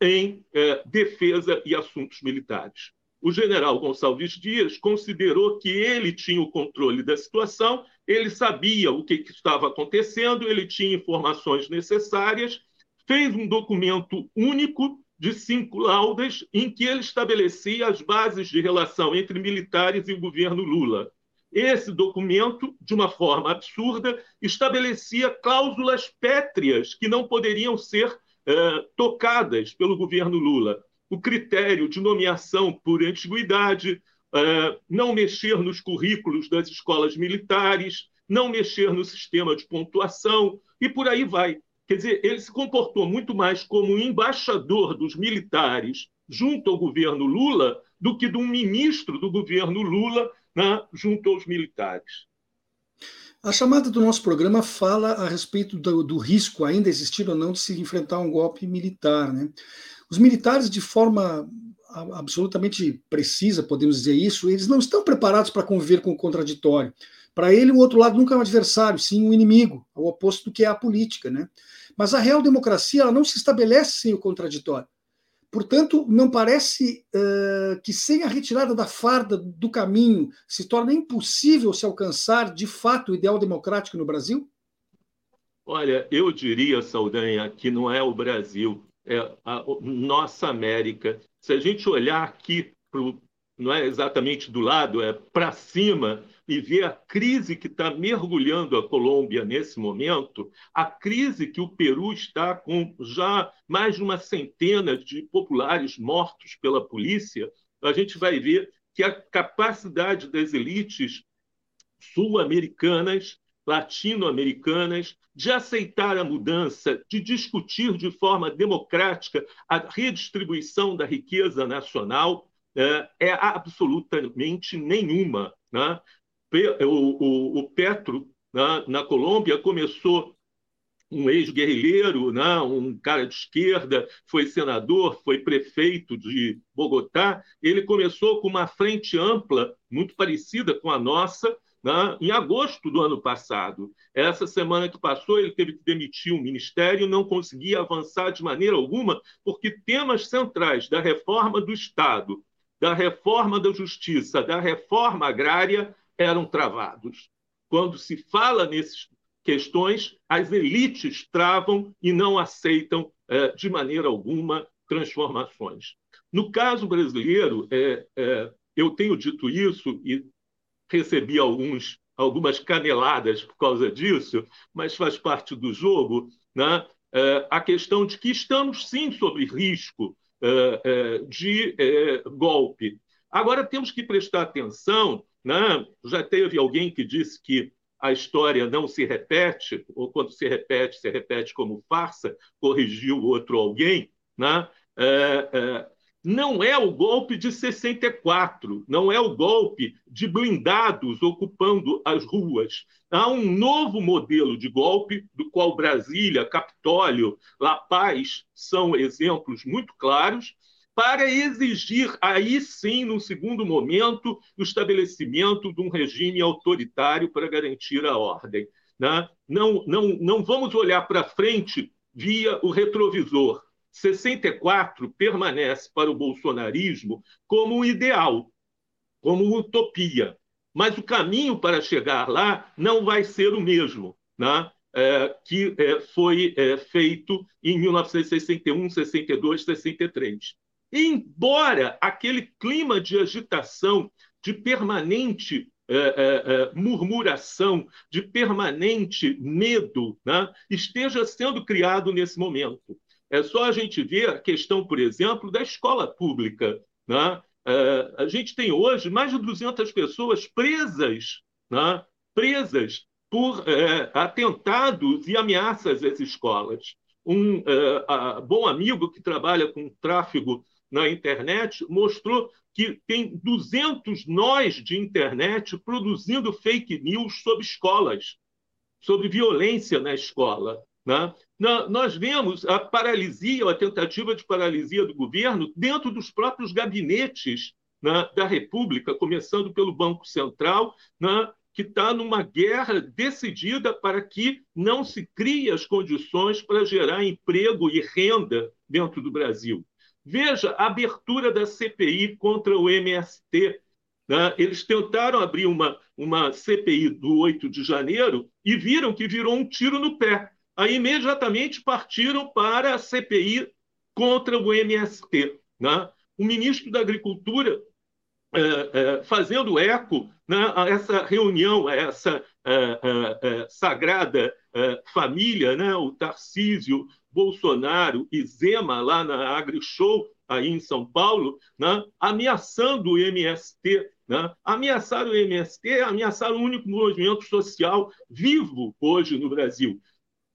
Em eh, defesa e assuntos militares o general Gonçalves Dias considerou que ele tinha o controle da situação, ele sabia o que, que estava acontecendo, ele tinha informações necessárias, fez um documento único de cinco laudas em que ele estabelecia as bases de relação entre militares e o governo Lula. Esse documento, de uma forma absurda, estabelecia cláusulas pétreas que não poderiam ser eh, tocadas pelo governo Lula o critério de nomeação por antiguidade, é, não mexer nos currículos das escolas militares, não mexer no sistema de pontuação e por aí vai. Quer dizer, ele se comportou muito mais como um embaixador dos militares junto ao governo Lula do que de um ministro do governo Lula né, junto aos militares. A chamada do nosso programa fala a respeito do, do risco ainda existir ou não de se enfrentar um golpe militar. Né? Os militares, de forma absolutamente precisa, podemos dizer isso, eles não estão preparados para conviver com o contraditório. Para ele, o outro lado nunca é um adversário, sim um inimigo, ao oposto do que é a política. Né? Mas a real democracia ela não se estabelece sem o contraditório. Portanto, não parece uh, que sem a retirada da farda do caminho se torna impossível se alcançar de fato o ideal democrático no Brasil? Olha, eu diria, Saldanha, que não é o Brasil, é, a nossa América. Se a gente olhar aqui, pro, não é exatamente do lado, é para cima, e ver a crise que está mergulhando a Colômbia nesse momento, a crise que o Peru está com já mais de uma centena de populares mortos pela polícia, a gente vai ver que a capacidade das elites sul-americanas latino-americanas, de aceitar a mudança, de discutir de forma democrática a redistribuição da riqueza nacional, é, é absolutamente nenhuma. Né? O, o, Petro, né, na Colômbia, começou um ex-guerrilheiro, né, um cara de esquerda, foi senador, foi prefeito de Bogotá. Ele começou com uma frente ampla, muito parecida com a nossa, né? em agosto do ano passado. Essa semana que passou, ele teve que demitir o ministério, não conseguia avançar de maneira alguma, porque temas centrais da reforma do Estado, da reforma da justiça, da reforma agrária eram travados. Quando se fala nessas questões, as elites travam e não aceitam eh, de maneira alguma transformações. No caso brasileiro, é, é, eu tenho dito isso e recebi alguns, algumas caneladas por causa disso, mas faz parte do jogo, né? A questão de que estamos sim sob risco de golpe. Agora temos que prestar atenção, né? já teve alguém que disse que a história não se repete, ou quando se repete, se repete como farsa, corrigiu outro alguém, né? É, é, não é o golpe de 64, não é o golpe de blindados ocupando as ruas. Há um novo modelo de golpe, do qual Brasília, Capitólio, La Paz são exemplos muito claros, para exigir, aí sim, no segundo momento, o estabelecimento de um regime autoritário para garantir a ordem. Né? Não, não, não vamos olhar para frente via o retrovisor 64 permanece para o bolsonarismo como um ideal, como utopia. Mas o caminho para chegar lá não vai ser o mesmo né? É, que é, foi é, feito em 1961, 62, 63. Embora aquele clima de agitação, de permanente é, é, murmuração, de permanente medo, né, esteja sendo criado nesse momento. É só a gente ver a questão, por exemplo, da escola pública. Né? É, a gente tem hoje mais de 200 pessoas presas, né? presas por é, atentados e ameaças às escolas. Um é, bom amigo que trabalha com tráfego na internet mostrou que tem 200 nós de internet produzindo fake news sobre escolas, sobre violência na escola. Né? Nós vemos a paralisia, a tentativa de paralisia do governo dentro dos próprios gabinetes né, da República, começando pelo Banco Central, né, que está numa guerra decidida para que não se crie as condições para gerar emprego e renda dentro do Brasil. Veja a abertura da CPI contra o MST. Né? Eles tentaram abrir uma, uma CPI do 8 de janeiro e viram que virou um tiro no pé. Aí imediatamente partiram para a CPI contra o MST. Né? O ministro da Agricultura é, é, fazendo eco né, a essa reunião, a essa sagrada é, família, né, o Tarcísio, Bolsonaro e Zema, lá na AgriShow, aí em São Paulo, né, ameaçando o MST. Né? Ameaçar o MST, ameaçar o único movimento social vivo hoje no Brasil.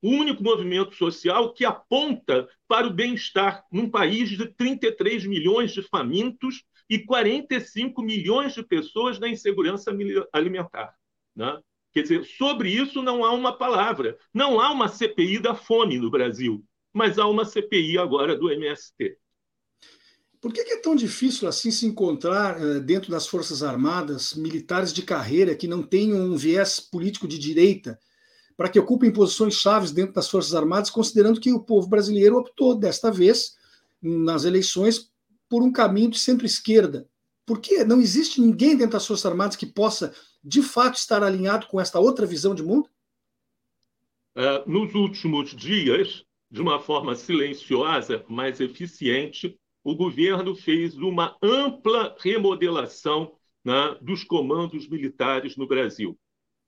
O único movimento social que aponta para o bem-estar num país de 33 milhões de famintos e 45 milhões de pessoas na insegurança alimentar. Né? Quer dizer, sobre isso não há uma palavra. Não há uma CPI da fome no Brasil, mas há uma CPI agora do MST. Por que é tão difícil assim se encontrar eh, dentro das Forças Armadas militares de carreira que não tenham um viés político de direita para que ocupem posições chaves dentro das Forças Armadas, considerando que o povo brasileiro optou desta vez nas eleições por um caminho de centro-esquerda. Porque não existe ninguém dentro das Forças Armadas que possa, de fato, estar alinhado com esta outra visão de mundo? Uh, nos últimos dias, de uma forma silenciosa, mas eficiente, o governo fez uma ampla remodelação né, dos comandos militares no Brasil.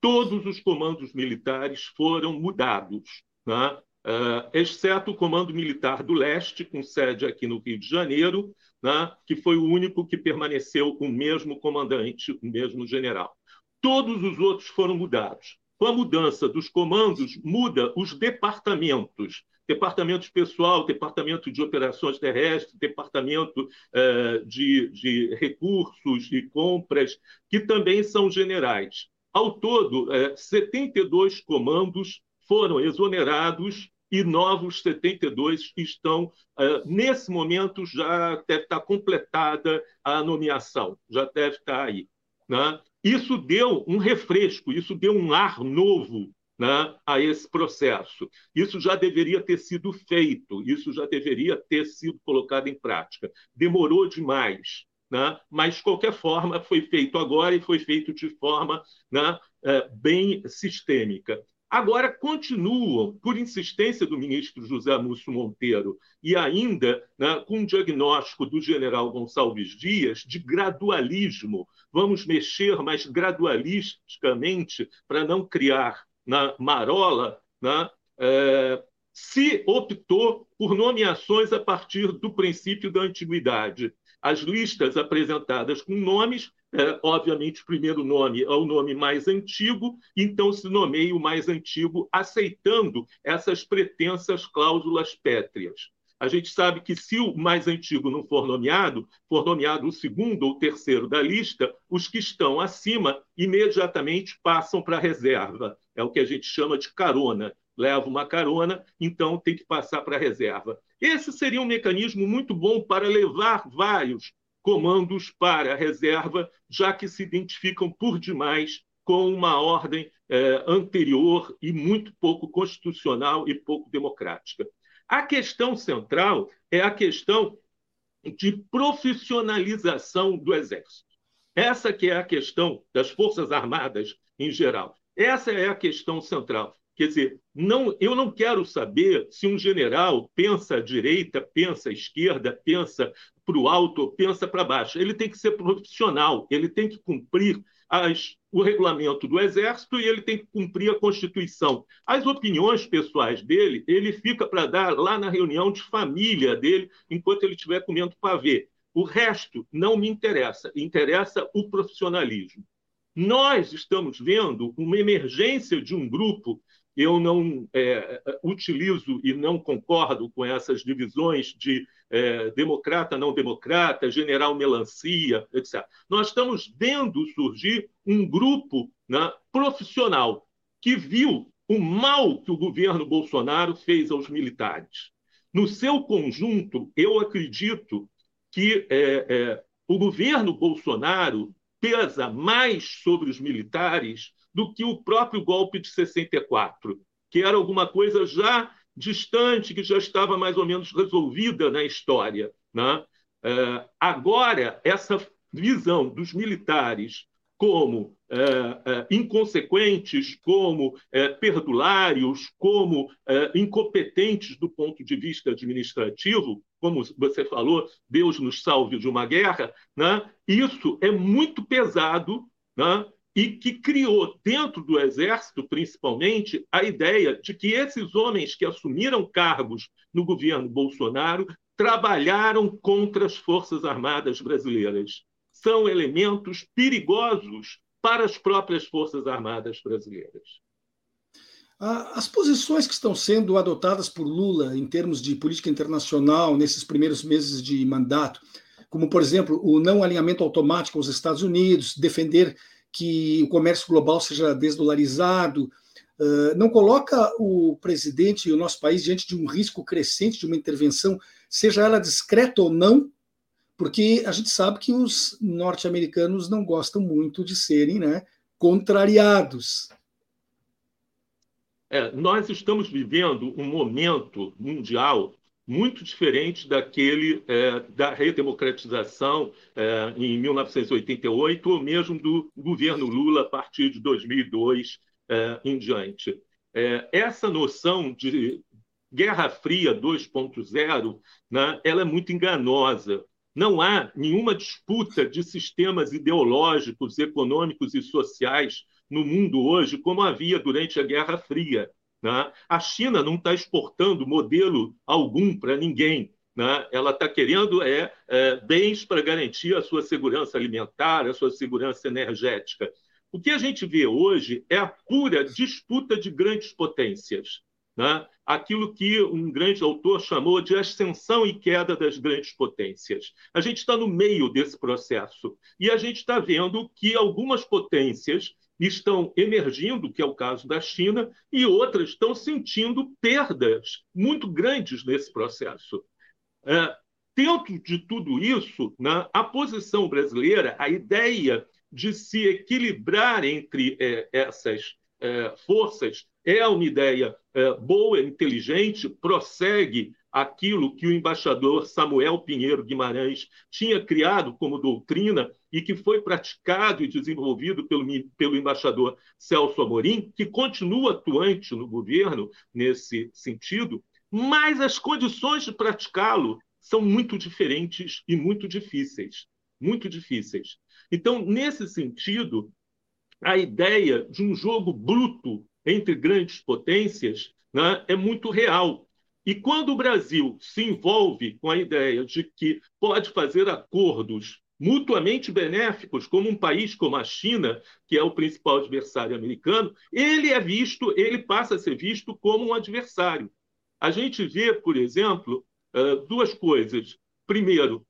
Todos os comandos militares foram mudados. Né? uh, exceto o Comando Militar do Leste, com sede aqui no Rio de Janeiro, né, que foi o único que permaneceu o mesmo comandante, o mesmo general. Todos os outros foram mudados. Com a mudança dos comandos, muda os departamentos. Departamento pessoal, departamento de operações terrestres, departamento eh, de, de, recursos e compras, que também são generais. Ao todo, eh, 72 comandos foram exonerados e novos 72 estão, uh, nesse momento, já deve estar completada a nomeação, já deve estar aí. Né? Isso deu um refresco, isso deu um ar novo né, a esse processo. Isso já deveria ter sido feito, isso já deveria ter sido colocado em prática. Demorou demais. Né? Mas, de qualquer forma, foi feito agora e foi feito de forma né, eh, bem sistêmica. Agora, continuam, por insistência do ministro José Múcio Monteiro, e ainda né, com o diagnóstico do general Gonçalves Dias, de gradualismo. Vamos mexer mais gradualisticamente para não criar na marola, né, é, se optou por nomeações a partir do princípio da antiguidade. As listas apresentadas com nomes é, obviamente, o primeiro nome é o nome mais antigo, então se nomeia o mais antigo, aceitando essas pretensas cláusulas pétreas. A gente sabe que se o mais antigo não for nomeado, for nomeado o segundo ou terceiro da lista, os que estão acima imediatamente passam para a reserva. É o que a gente chama de carona. Leva uma carona, então tem que passar para a reserva. Esse seria um mecanismo muito bom para levar vários comandos para a reserva, já que se identificam por demais com uma ordem eh, anterior e muito pouco constitucional e pouco democrática. A questão central é a questão de profissionalização do Exército. Essa que é a questão das Forças Armadas em geral. Essa é a questão central. Quer dizer, não, eu não quero saber se um general pensa à direita, pensa à esquerda, pensa para o alto, pensa para baixo. Ele tem que ser profissional, ele tem que cumprir as, o regulamento do Exército e ele tem que cumprir a Constituição. As opiniões pessoais dele, ele fica para dar lá na reunião de família dele, enquanto ele estiver comendo pavê. O resto não me interessa, interessa o profissionalismo. Nós estamos vendo uma emergência de um grupo eu não é, utilizo e não concordo com essas divisões de é, democrata, não democrata, general melancia, etc. Nós estamos vendo surgir um grupo né, profissional que viu o mal que o governo Bolsonaro fez aos militares. No seu conjunto, eu acredito que é, é o governo Bolsonaro pesa mais sobre os militares do que o próprio golpe de 64, que era alguma coisa já distante, que já estava mais ou menos resolvida na história. Né? É, agora, essa visão dos militares como é, é, inconsequentes, como é, perdulários, como é, incompetentes do ponto de vista administrativo, como você falou, Deus nos salve de uma guerra, né? isso é muito pesado né? E que criou dentro do Exército, principalmente, a ideia de que esses homens que assumiram cargos no governo Bolsonaro trabalharam contra as Forças Armadas brasileiras. São elementos perigosos para as próprias Forças Armadas brasileiras. As posições que estão sendo adotadas por Lula em termos de política internacional nesses primeiros meses de mandato, como, por exemplo, o não alinhamento automático aos Estados Unidos, defender que o comércio global seja desdolarizado, não coloca o presidente e o nosso país diante de um risco crescente de uma intervenção, seja ela discreta ou não, porque a gente sabe que os norte-americanos não gostam muito de serem né, contrariados. É, nós estamos vivendo um momento mundial muito diferente daquele é, da redemocratização é, em 1988 ou mesmo do governo Lula a partir de 2002 é, em diante. É, essa noção de Guerra Fria 2.0, né, ela é muito enganosa. Não há nenhuma disputa de sistemas ideológicos, econômicos e sociais no mundo hoje como havia durante a Guerra Fria. Né? A China não está exportando modelo algum para ninguém. Né? Ela está querendo é, é, bens para garantir a sua segurança alimentar, a sua segurança energética. O que a gente vê hoje é a pura disputa de grandes potências. Né? Aquilo que um grande autor chamou de ascensão e queda das grandes potências. A gente está no meio desse processo e a gente está vendo que algumas potências estão emergindo, que é o caso da China, e outras estão sentindo perdas muito grandes nesse processo. É, dentro de tudo isso, né, a posição brasileira, a ideia de se equilibrar entre é, essas é, forças é uma ideia é, boa, inteligente, prossegue aquilo que o embaixador Samuel Pinheiro Guimarães tinha criado como doutrina e que foi praticado e desenvolvido pelo, pelo embaixador Celso Amorim, que continua atuante no governo nesse sentido, mas as condições de praticá-lo são muito diferentes e muito difíceis. Muito difíceis. Então, nesse sentido, a ideia de um jogo bruto entre grandes potências né, é muito real. E quando o Brasil se envolve com a ideia de que pode fazer acordos mutuamente benéficos, como um país como a China, que é o principal adversário americano, ele é visto, ele passa a ser visto como um adversário. A gente vê, por exemplo, eh, duas coisas. Primeiro,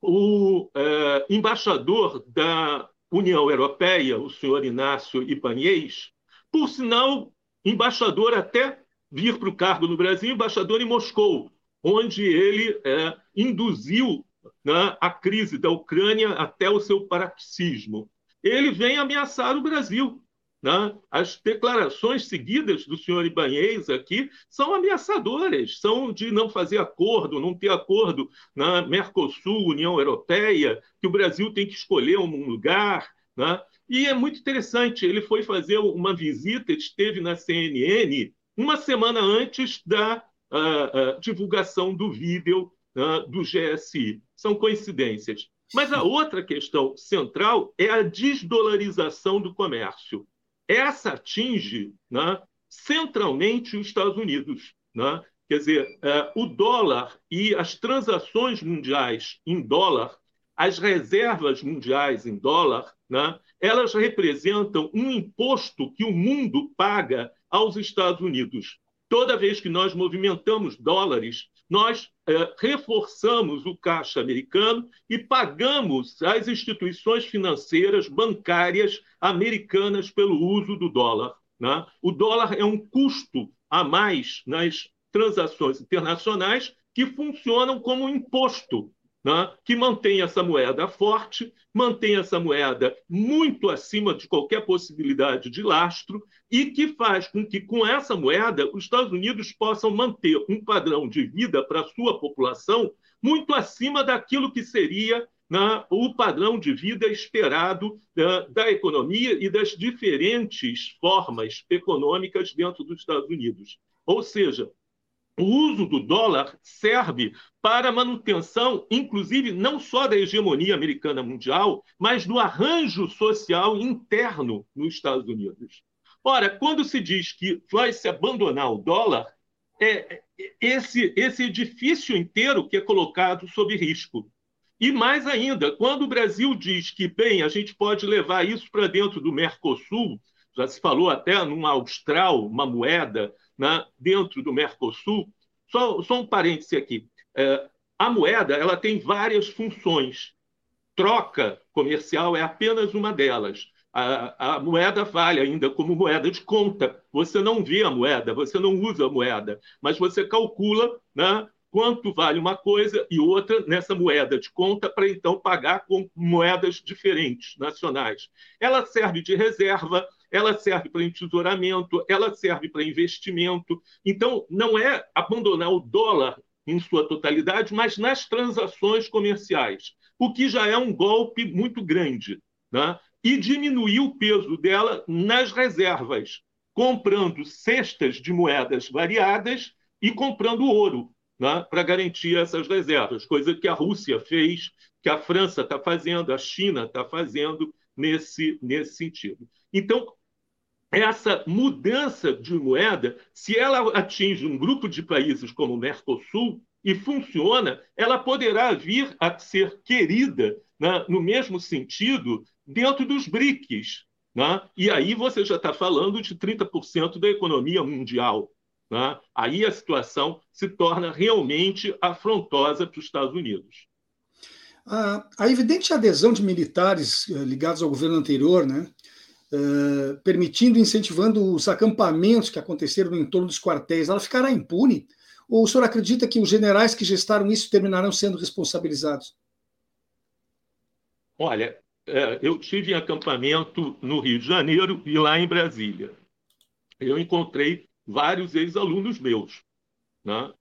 o eh, embaixador da União Europeia, o senhor Inácio Ibanez, por sinal, embaixador até vir para o cargo no Brasil, embaixador em Moscou, onde ele é, induziu né, a crise da Ucrânia até o seu paroxismo. Ele vem ameaçar o Brasil. Né? As declarações seguidas do senhor Ibanez aqui são ameaçadoras, são de não fazer acordo, não ter acordo na Mercosul, União Europeia, que o Brasil tem que escolher um lugar. Né? E é muito interessante, ele foi fazer uma visita, esteve na CNN uma semana antes da uh, uh, divulgação do vídeo uh, do GSI. São coincidências. Mas a outra questão central é a desdolarização do comércio. Essa atinge né, centralmente os Estados Unidos. Né? Quer dizer, o dólar e as transações mundiais em dólar, as reservas mundiais em dólar, né, elas representam um imposto que o mundo paga aos Estados Unidos. Toda vez que nós movimentamos dólares, nós é, reforçamos o caixa americano e pagamos as instituições financeiras, bancárias americanas pelo uso do dólar. Né? O dólar é um custo a mais nas transações internacionais que funcionam como imposto, né? que mantém essa moeda forte, mantém essa moeda muito acima de qualquer possibilidade de lastro e que faz com que, com essa moeda, os Estados Unidos possam manter um padrão de vida para a sua população muito acima daquilo que seria né, o padrão de vida esperado né, da economia e das diferentes formas econômicas dentro dos Estados Unidos. Ou seja, o uso do dólar serve para a manutenção, inclusive, não só da hegemonia americana mundial, mas do arranjo social interno nos Estados Unidos. Ora, quando se diz que vai se abandonar o dólar, é esse, esse edifício inteiro que é colocado sob risco. E mais ainda, quando o Brasil diz que, bem, a gente pode levar isso para dentro do Mercosul, já se falou até num austral, uma moeda né, dentro do Mercosul. Só, só um parêntese aqui. É, a moeda ela tem várias funções. Troca comercial é apenas uma delas. A, a, moeda vale ainda como moeda de conta. Você não vê a moeda, você não usa a moeda, mas você calcula né, quanto vale uma coisa e outra nessa moeda de conta para então pagar com moedas diferentes, nacionais. Ela serve de reserva, ela serve para entesouramento, ela serve para investimento. Então, não é abandonar o dólar em sua totalidade, mas nas transações comerciais, o que já é um golpe muito grande. Né? E diminuir o peso dela nas reservas, comprando cestas de moedas variadas e comprando ouro né, para garantir essas reservas, coisa que a Rússia fez, que a França está fazendo, a China está fazendo nesse, nesse sentido. Então, essa mudança de moeda, se ela atinge um grupo de países como o Mercosul e funciona, ela poderá vir a ser querida né, no mesmo sentido dentro dos BRICS. Né? E aí você já está falando de 30% da economia mundial. Né? Aí a situação se torna realmente afrontosa para os Estados Unidos. A, a evidente adesão de militares eh, ligados ao governo anterior, né, uh, permitindo incentivando os acampamentos que aconteceram no entorno dos quartéis, ela ficará impune? Ou o senhor acredita que os generais que gestaram isso terminarão sendo responsabilizados? Olha, eh, eu tive em acampamento no Rio de Janeiro e lá em Brasília. Eu encontrei vários ex-alunos meus, né?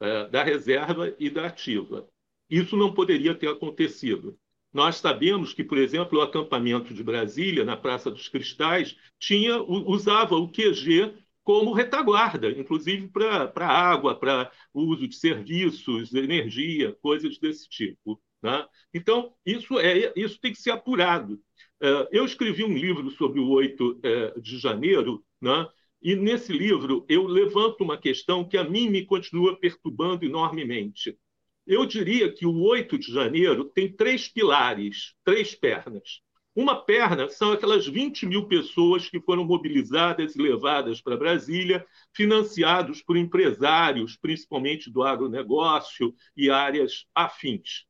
é, da reserva e da ativa. Isso não poderia ter acontecido. Nós sabemos que, por exemplo, o acampamento de Brasília, na Praça dos Cristais, tinha, usava o QG como retaguarda, inclusive para água, para uso de serviços, energia, coisas desse tipo. Né? Então, isso, é, isso tem que ser apurado. É, eu escrevi um livro sobre o 8 é, de janeiro, né? E nesse livro eu levanto uma questão que a mim me continua perturbando enormemente. Eu diria que o 8 de janeiro tem três pilares, três pernas. Uma perna são aquelas 20 mil pessoas que foram mobilizadas e levadas para Brasília, financiados por empresários, principalmente do agronegócio e áreas afins.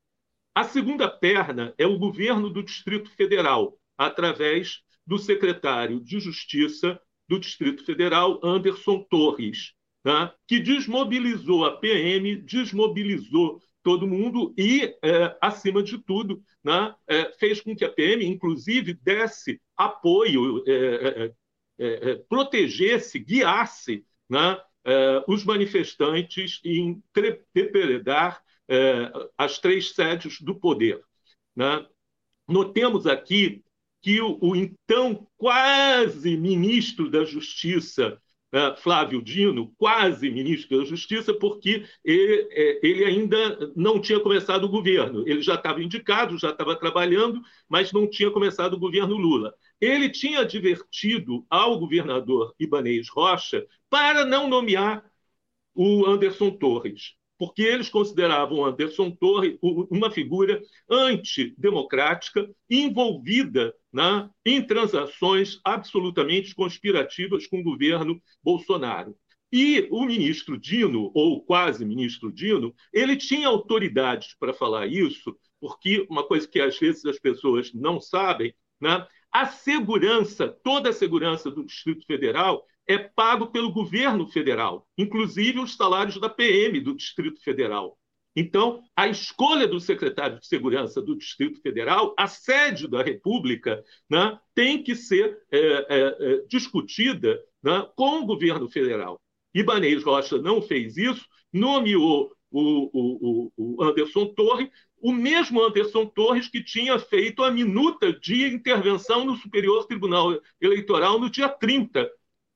A segunda perna é o governo do Distrito Federal, através do secretário de Justiça, do Distrito Federal, Anderson Torres, né, que desmobilizou a PM, desmobilizou todo mundo e, é, acima de tudo, né, é, fez com que a PM, inclusive, desse apoio, é, é, é, é protegesse, guiasse né, os manifestantes em depredar as três sedes do poder. Né? Notemos aqui que o, o então quase ministro da Justiça Flávio Dino, quase ministro da Justiça, porque ele, é, ele, ainda não tinha começado o governo. Ele já estava indicado, já estava trabalhando, mas não tinha começado o governo Lula. Ele tinha advertido ao governador Ibanez Rocha para não nomear o Anderson Torres porque eles consideravam Anderson Torres uma figura antidemocrática envolvida né, em transações absolutamente conspirativas com o governo Bolsonaro. E o ministro Dino, ou quase ministro Dino, ele tinha autoridades para falar isso, porque uma coisa que às vezes as pessoas não sabem, né, a segurança, toda a segurança do Distrito Federal é pago pelo governo federal, inclusive os salários da PM do Distrito Federal. Então, a escolha do secretário de Segurança do Distrito Federal, a sede da República, né, tem que ser é, é, é, discutida né, com o governo federal. Ibanez Rocha não fez isso, nomeou o, o, o Anderson Torres, o mesmo Anderson Torres que tinha feito a minuta de intervenção no Superior Tribunal Eleitoral no dia 30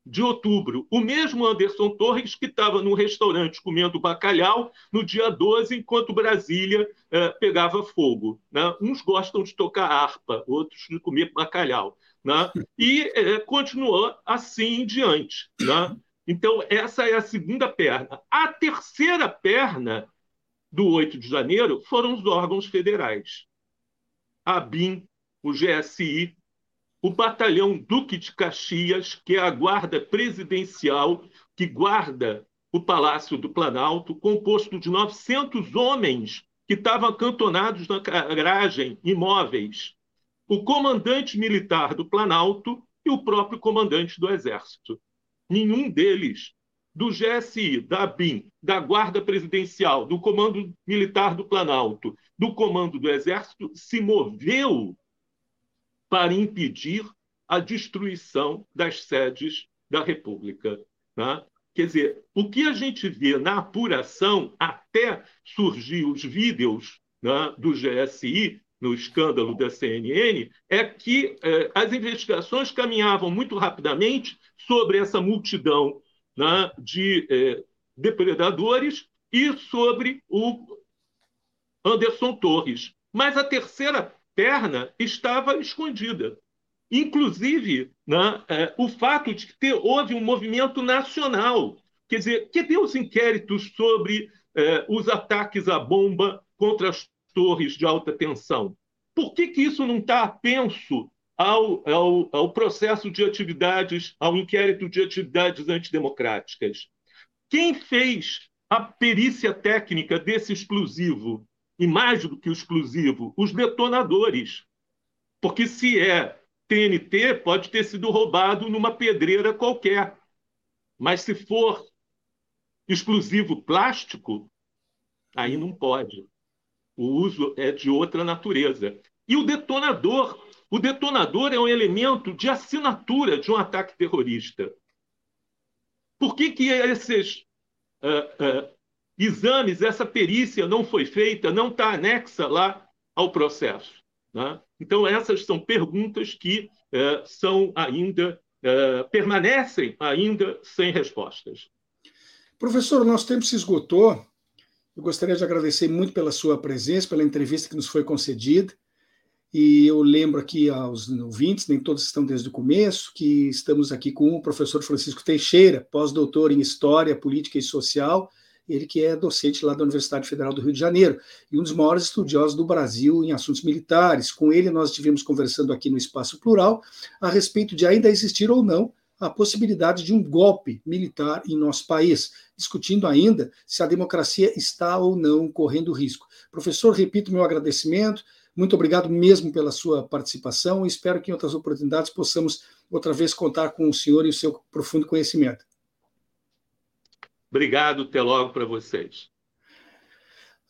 de outubro. O mesmo Anderson Torres que estava num restaurante comendo bacalhau no dia 12, enquanto Brasília eh, pegava fogo. Né? Uns gostam de tocar harpa, outros de comer bacalhau. Né? E eh, continuou assim em diante. Né? Então, essa é a segunda perna. A terceira perna do 8 de janeiro foram os órgãos federais. A BIM, o GSI, o batalhão Duque de Caxias, que é a guarda presidencial que guarda o Palácio do Planalto, composto de 900 homens que estavam acantonados na garagem, imóveis. O comandante militar do Planalto e o próprio comandante do Exército. Nenhum deles, do GSI, da BIM, da Guarda Presidencial, do Comando Militar do Planalto, do Comando do Exército, se moveu para impedir a destruição das sedes da República. Né? Quer dizer, o que a gente vê na apuração, até surgir os vídeos né, do GSI, no escândalo da CNN, é que eh, as investigações caminhavam muito rapidamente sobre essa multidão né, de eh, depredadores e sobre o Anderson Torres. Mas a terceira perna estava escondida. Inclusive, né, é, o fato de que ter, houve um movimento nacional. Quer dizer, que deu os inquéritos sobre é, os ataques à bomba contra as torres de alta tensão? Por que, que isso não está apenso ao, ao, ao processo de atividades, ao inquérito de atividades antidemocráticas? Quem fez a perícia técnica desse explosivo? E mais do que o explosivo, os detonadores. Porque se é TNT, pode ter sido roubado numa pedreira qualquer. Mas se for explosivo plástico, aí não pode. O uso é de outra natureza. E o detonador, o detonador é um elemento de assinatura de um ataque terrorista. Por que, que esses uh, uh, exames, essa perícia não foi feita, não está anexa lá ao processo. Né? Então, essas são perguntas que eh, são ainda, eh, permanecem ainda sem respostas. Professor, o nosso tempo se esgotou. Eu gostaria de agradecer muito pela sua presença, pela entrevista que nos foi concedida. E eu lembro aqui aos ouvintes, nem todos estão desde o começo, que estamos aqui com o professor Francisco Teixeira, pós-doutor em História, Política e Social, ele que é docente lá da Universidade Federal do Rio de Janeiro e um dos maiores estudiosos do Brasil em assuntos militares. Com ele, nós estivemos conversando aqui no Espaço Plural a respeito de ainda existir ou não a possibilidade de um golpe militar em nosso país, discutindo ainda se a democracia está ou não correndo risco. Professor, repito meu agradecimento. Muito obrigado mesmo pela sua participação. Espero que em outras oportunidades possamos outra vez contar com o senhor e o seu profundo conhecimento. Obrigado, até logo para vocês.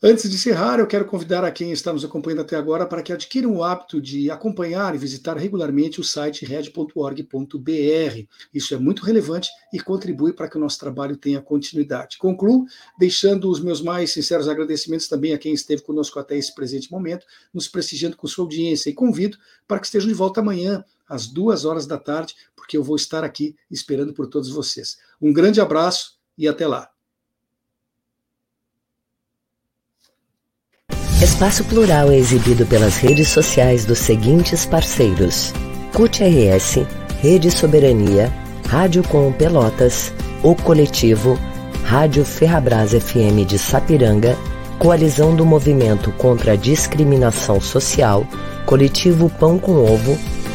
Antes de encerrar, eu quero convidar a quem está nos acompanhando até agora para que adquiram o hábito de acompanhar e visitar regularmente o site red.org.br. Isso é muito relevante e contribui para que o nosso trabalho tenha continuidade. Concluo deixando os meus mais sinceros agradecimentos também a quem esteve conosco até esse presente momento, nos prestigiando com sua audiência e convido para que estejam de volta amanhã às duas horas da tarde, porque eu vou estar aqui esperando por todos vocês. Um grande abraço e até lá. Espaço Plural é exibido pelas redes sociais dos seguintes parceiros: CUT RS, Rede Soberania, Rádio Com Pelotas, O Coletivo, Rádio Ferrabras FM de Sapiranga, Coalizão do Movimento contra a Discriminação Social, Coletivo Pão com Ovo,